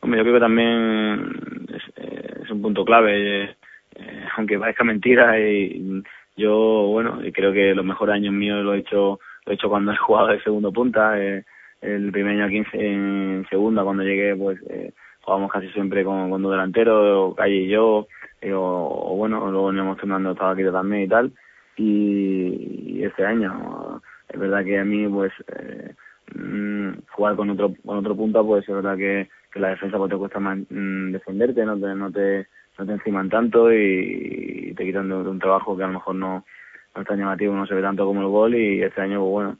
Hombre, yo creo que también es, eh, es un punto clave, eh, eh, aunque parezca mentira. Y yo, bueno, creo que los mejores años míos lo he hecho lo he hecho cuando he jugado de segundo punta. Eh, el primer año aquí en, en segunda, cuando llegué, pues eh, jugábamos casi siempre con, con dos delanteros, Calle y yo. eh, o, bueno, luego veníamos turnando estaba aquí también y tal. Y, y este año, es verdad que a mí, pues. Eh, mm, jugar con otro con otro punta pues es verdad que, que la defensa pues te cuesta más mm, defenderte no te no te no te enciman tanto y, te quitan de, un trabajo que a lo mejor no no es tan llamativo no se ve tanto como el gol y este año pues bueno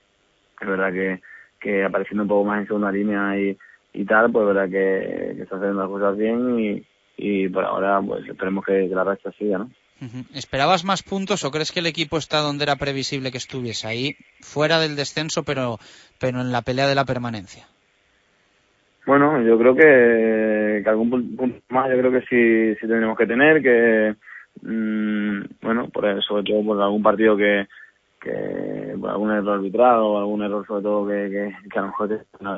es verdad que que apareciendo un poco más en segunda línea y, y tal pues es verdad que, está haciendo las cosas bien y y por ahora pues esperemos que, la racha siga no. ¿Esperabas más puntos o crees que el equipo está donde era previsible que estuviese? Ahí, fuera del descenso, pero, pero en la pelea de la permanencia. Bueno, yo creo que, que algún pu- punto más, yo creo que sí, sí tendremos que tener, que, mm, bueno, por, sobre todo por algún partido que, que por algún error arbitral o algún error sobre todo que, que, que a lo mejor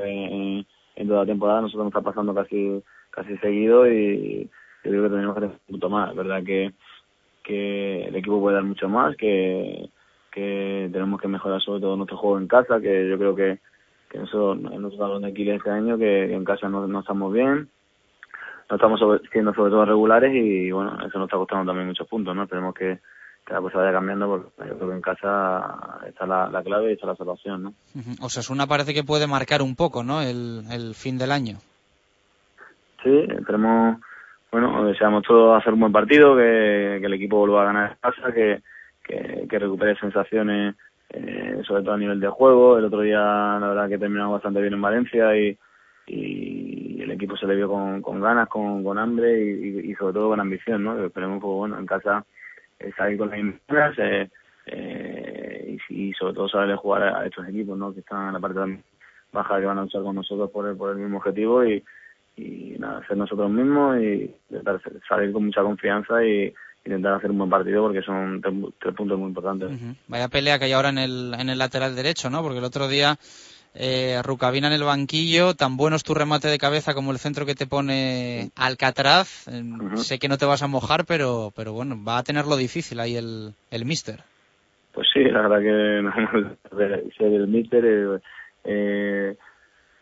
en, en toda la temporada nosotros nos está pasando casi casi seguido y yo creo que tenemos que tener un punto más, verdad que, que el equipo puede dar mucho más, que, que tenemos que mejorar sobre todo nuestro juego en casa, que yo creo que, que eso es nuestro talón de Aquiles este año, que, en casa no, no estamos bien, no estamos sobre- siendo sobre todo regulares y bueno, eso nos está costando también muchos puntos, ¿no? Tenemos que que la cosa vaya cambiando porque yo creo que en casa está la, la clave y está la salvación, ¿no? Ujú. Osasuna parece que puede marcar un poco, ¿no? El, el fin del año. Sí, esperemos, bueno, deseamos todos hacer un buen partido, que, que el equipo vuelva a ganar en casa, que, que, que recupere sensaciones, eh, sobre todo a nivel de juego. El otro día, la verdad, que terminamos bastante bien en Valencia y, y el equipo se le vio con, con ganas, con, con hambre y, y sobre todo con ambición, ¿no? Esperemos, pues, bueno, en casa eh, salir con las mismas eh, eh, y, sobre todo saberle jugar a, estos equipos, ¿no? Que están en la parte baja que van a luchar con nosotros por el, por el mismo objetivo y, y nada, ser nosotros mismos y salir con mucha confianza y intentar hacer un buen partido porque son tres, tres puntos muy importantes. Vaya pelea que hay ahora en el, en el lateral derecho, ¿no? Porque el otro día eh, Rucabina en el banquillo, tan bueno es tu remate de cabeza como el centro que te pone Alcatraz. Eh, Sé que no te vas a mojar, pero, pero bueno, va a tenerlo difícil ahí el, el mister. Pues sí, la verdad que ser el míster, eh, eh,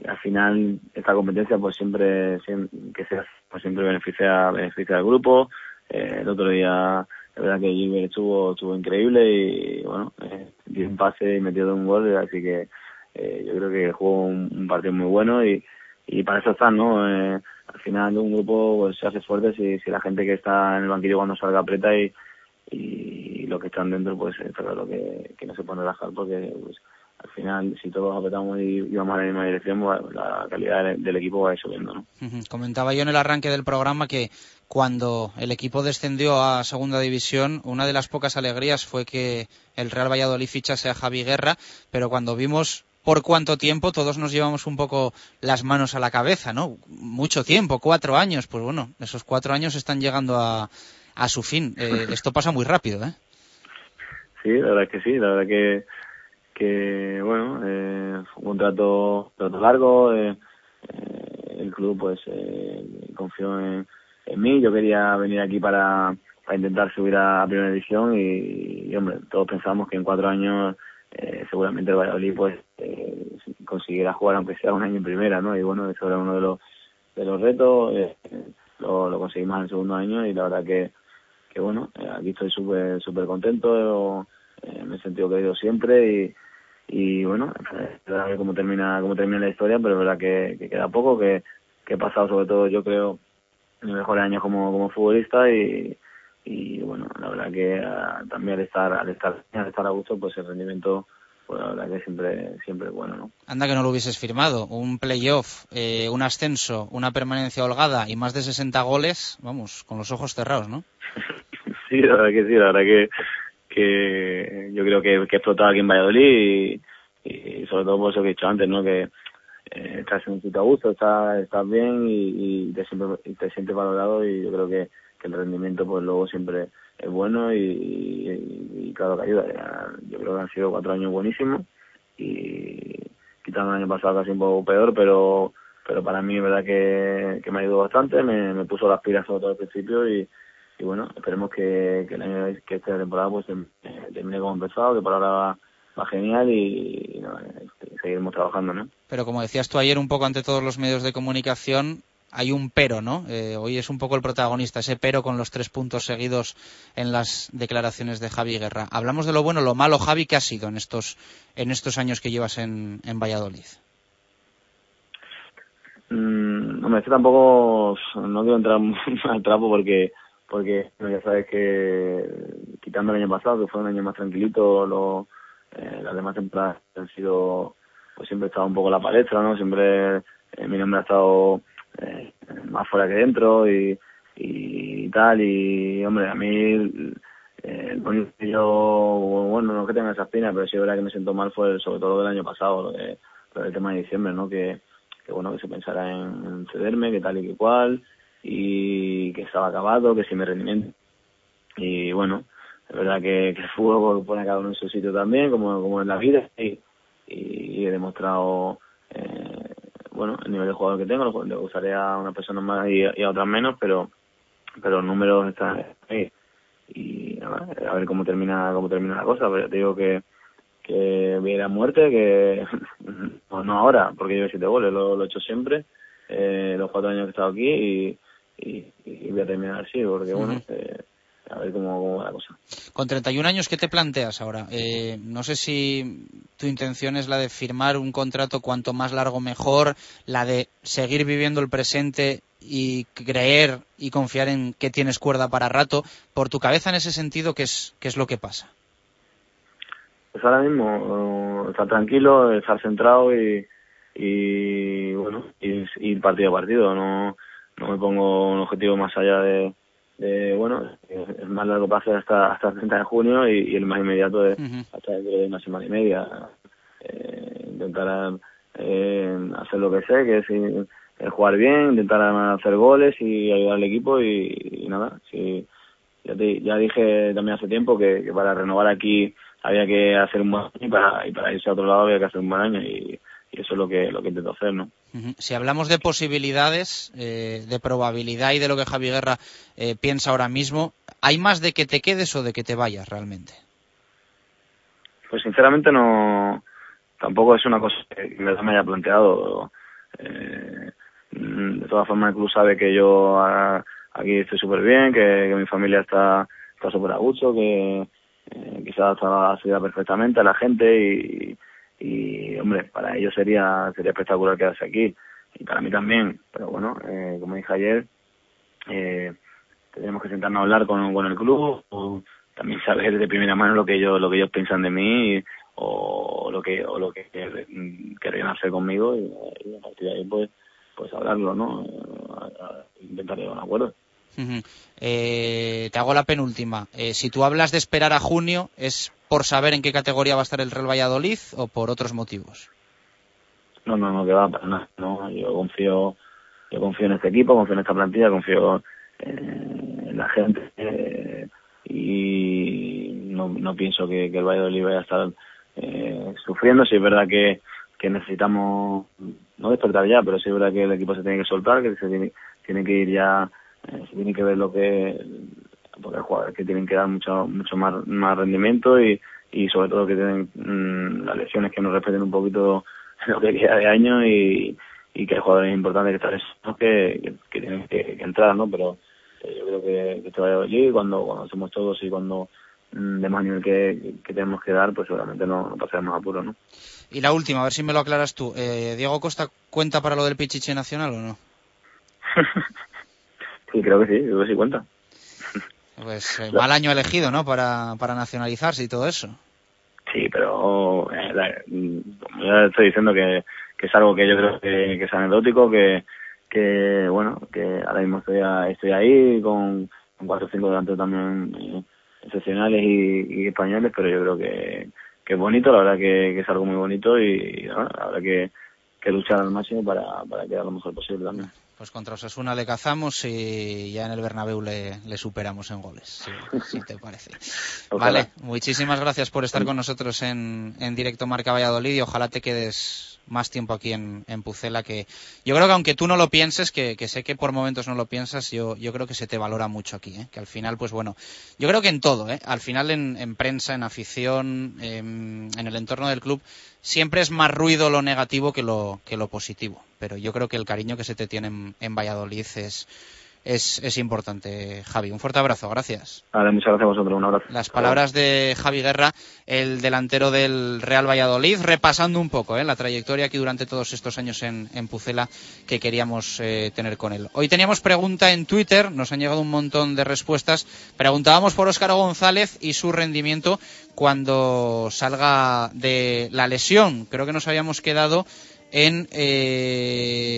al final esta competencia pues siempre, siem- que sea pues siempre beneficia beneficia al grupo. Eh, el otro día la verdad que Gilbert estuvo estuvo increíble y bueno eh, dio un pase y metió un gol así que eh, yo creo que jugó un, un partido muy bueno y y para eso están, ¿no? Eh, al final un grupo pues, se hace fuerte si, si la gente que está en el banquillo cuando salga aprieta y, y los que están dentro pues está claro que, que no se pueden relajar porque pues, al final, si todos apretamos y, vamos a la misma dirección, pues, la calidad del, equipo va a ir subiendo. ¿no? Comentaba yo en el arranque del programa que cuando el equipo descendió a segunda división, una de las pocas alegrías fue que el Real Valladolid fichase a Javi Guerra, pero cuando vimos por cuánto tiempo todos nos llevamos un poco las manos a la cabeza, ¿no? Mucho tiempo, cuatro años, pues bueno, esos cuatro años están llegando a, a su fin. Eh, esto pasa muy rápido, ¿eh? Sí, la verdad es que sí, la verdad que que bueno, eh, un contrato, largo, eh, eh, el club pues eh, confió en, mí, yo quería venir aquí para, para intentar subir a, primera división y, hombre, todos pensamos que en cuatro años eh, seguramente el Valladolid pues consiguiera jugar aunque sea un año en primera, ¿no? Y bueno, eso era uno de los de los retos, lo, lo conseguimos en el segundo año y la verdad que, que bueno, aquí estoy súper súper contento, me he sentido querido siempre y y bueno, a ver cómo termina, cómo termina la historia, pero es verdad que, queda poco, que, que he pasado sobre todo yo creo mis mejores años como, como futbolista y, y bueno, la verdad que ah, también al estar, al estar, al estar a gusto, pues el rendimiento pues la verdad que siempre, siempre bueno, ¿no? Anda que no lo hubieses firmado, un playoff, eh, un ascenso, una permanencia holgada y más de 60 goles, vamos, con los ojos cerrados, ¿no? sí, la verdad que sí, la verdad que que yo creo que, que explotado aquí en Valladolid y, sobre todo por eso que he dicho antes, ¿no? Que eh, estás en un sitio a gusto, estás, estás bien y, te, siempre, te sientes valorado y yo creo que, que el rendimiento pues luego siempre es bueno y, claro que ayuda. Yo creo que han sido cuatro años buenísimos y quitando el año pasado casi un poco peor, pero pero para mí es verdad que, que me ayudado bastante, me puso las pilas sobre todo al principio y, y bueno, esperemos que, que, el que esta temporada pues termine como empezado, que por ahora va, va genial y, este, seguiremos trabajando, ¿no? Pero como decías tú ayer un poco ante todos los medios de comunicación, hay un pero, ¿no? Eh, hoy es un poco el protagonista, ese pero con los tres puntos seguidos en las declaraciones de Javi Guerra. Hablamos de lo bueno, lo malo, Javi, ¿qué ha sido en estos, en estos años que llevas en, en Valladolid? Mm, hombre, es que tampoco no quiero entrar al trapo porque porque ya sabes que quitando el año pasado, que fue un año más tranquilito, lo, eh, las demás temporadas han sido, pues siempre he estado un poco en la palestra, ¿no? Siempre eh, mi nombre ha estado eh, más fuera que dentro y, y tal, y hombre, a mí eh, el yo, bueno, no que tenga esa espina, pero sí es verdad que me siento mal fue sobre todo del año pasado, lo, de, del tema de diciembre, ¿no? Que, que bueno, que se pensara en, en cederme, que tal y que cual, y que estaba acabado, que si me rendimiento. Y bueno, es verdad que, que el fútbol pone a cada uno en su sitio también, como, como en la vida, y, he demostrado eh, bueno el nivel de jugador que tengo, le gustaría a una persona más y, a otras menos, pero pero los números están ahí. Y a ver cómo termina cómo termina la cosa, pero te digo que que viene a muerte, que no, ahora, porque yo siete goles, lo, lo he hecho siempre, eh, los cuatro años que he estado aquí y y, voy a terminar así, porque bueno, eh, a ver cómo, va la cosa. Con 31 años, ¿qué te planteas ahora? Eh, no sé si tu intención es la de firmar un contrato cuanto más largo mejor, la de seguir viviendo el presente y creer y confiar en que tienes cuerda para rato. Por tu cabeza en ese sentido, ¿qué es, qué es lo que pasa? Pues ahora mismo, estar tranquilo, estar centrado y, y bueno, ir, ir partido a partido, no no me pongo un objetivo más allá de, de bueno, el más largo plazo hasta, hasta el 30 de junio y, el más inmediato es hasta dentro de una semana y media. Eh, intentar eh, hacer lo que sé, que es eh, jugar bien, intentar hacer goles y ayudar al equipo y, nada, si, ya, ya dije también hace tiempo que, que, para renovar aquí había que hacer un buen año y para, y para irse a otro lado había que hacer un buen año y y eso es lo que, lo que intento hacer, ¿no? Si hablamos de posibilidades, eh, de probabilidad y de lo que Javi Guerra eh, piensa ahora mismo, ¿hay más de que te quedes o de que te vayas realmente? Pues sinceramente no, tampoco es una cosa que me haya planteado. Eh, de todas formas el club sabe que yo aquí estoy súper bien, que, mi familia está está súper a gusto, que quizás está la perfectamente a la gente y y hombre para ellos sería sería espectacular quedarse aquí. Y para mí también. Pero bueno eh, como dije ayer eh, tenemos que sentarnos a hablar con, con el club también saber de primera mano lo que ellos lo que ellos piensan de mí o lo que o lo que querrían hacer conmigo y, a partir de ahí pues pues hablarlo no intentar llegar a un acuerdo eh, te hago la penúltima. Eh, si tú hablas de esperar a junio, ¿es por saber en qué categoría va a estar el Real Valladolid o por otros motivos? No, no, no, que va para nada. No, yo confío, yo confío en este equipo, confío en esta plantilla, confío en la gente eh, y no, no pienso que, el Valladolid vaya a estar eh, sufriendo. Si es verdad que, que necesitamos no despertar ya, pero sí es verdad que el equipo se tiene que soltar, que se tiene, tiene que ir ya eh, se tiene que ver lo que porque hay jugadores que tienen que dar mucho mucho más más rendimiento y, y sobre todo que tienen mm, las lesiones que nos respeten un poquito lo que queda de año y, y que hay jugadores importantes que están que, que, tienen que, entrar no pero eh, yo creo que, que este allí cuando cuando hacemos todos y cuando mm, de más nivel que, que, tenemos que dar, pues seguramente no, no pasaremos apuro, ¿no? Y la última, a ver si me lo aclaras tú. Eh, ¿Diego Costa cuenta para lo del Pichiche Nacional o no? Sí, creo que sí, creo que sí cuenta. Pues eh, mal año elegido, ¿no? Para, para nacionalizarse y todo eso. Sí, pero eh, como ya estoy diciendo que, que es algo que yo creo que, que es anecdótico, que, que bueno, que ahora mismo estoy, estoy ahí con, cuatro o cinco delanteros también eh, excepcionales y, españoles, pero yo creo que, que es bonito, la verdad que, es algo muy bonito y, bueno, habrá que, que luchar al máximo para, para quedar lo mejor posible también. Pues contra Osasuna le cazamos y ya en el Bernabéu le, superamos en goles, si, te parece. Vale, muchísimas gracias por estar con nosotros en, en directo Marca Valladolid y ojalá te quedes más tiempo aquí en, Pucela que yo creo que aunque tú no lo pienses, que, sé que por momentos no lo piensas, yo, yo creo que se te valora mucho aquí, ¿eh? que al final, pues bueno, yo creo que en todo, ¿eh? al final en, prensa, en afición, en, el entorno del club, siempre es más ruido lo negativo que lo, que lo positivo, pero yo creo que el cariño que se te tiene en, en Valladolid es es, es importante, Javi. Un fuerte abrazo, gracias. Vale, muchas gracias a vosotros, un abrazo. Las palabras de Javi Guerra, el delantero del Real Valladolid, repasando un poco ¿eh? la trayectoria aquí durante todos estos años en, en Pucela que queríamos eh, tener con él. Hoy teníamos pregunta en Twitter, nos han llegado un montón de respuestas. Preguntábamos por Óscar González y su rendimiento cuando salga de la lesión. Creo que nos habíamos quedado en eh,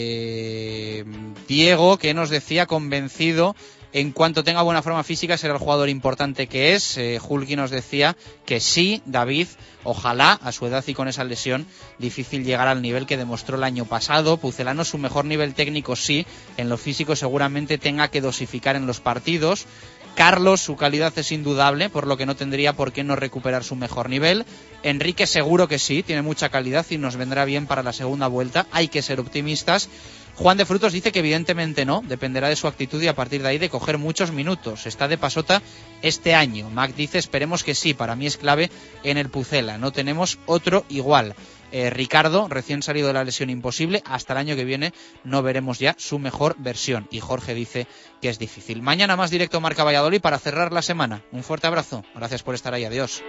Diego, que nos decía convencido en cuanto tenga buena forma física será el jugador importante que es. Eh, nos decía que sí, David, ojalá a su edad y con esa lesión difícil llegar al nivel que demostró el año pasado. Pucelano su mejor nivel técnico sí, en lo físico seguramente tenga que dosificar en los partidos. Carlos, su calidad es indudable, por lo que no tendría por qué no recuperar su mejor nivel. Enrique seguro que sí, tiene mucha calidad y nos vendrá bien para la segunda vuelta. Hay que ser optimistas. Juan de Frutos dice que evidentemente no, dependerá de su actitud y a partir de ahí de coger muchos minutos. Está de pasota este año. Mac dice esperemos que sí, para mí es clave en el Pucela. No tenemos otro igual. Eh, Ricardo, recién salido de la lesión imposible, hasta el año que viene no veremos ya su mejor versión. Y Jorge dice que es difícil. Mañana más directo Marca Valladolid para cerrar la semana. Un fuerte abrazo. Gracias por estar ahí. Adiós.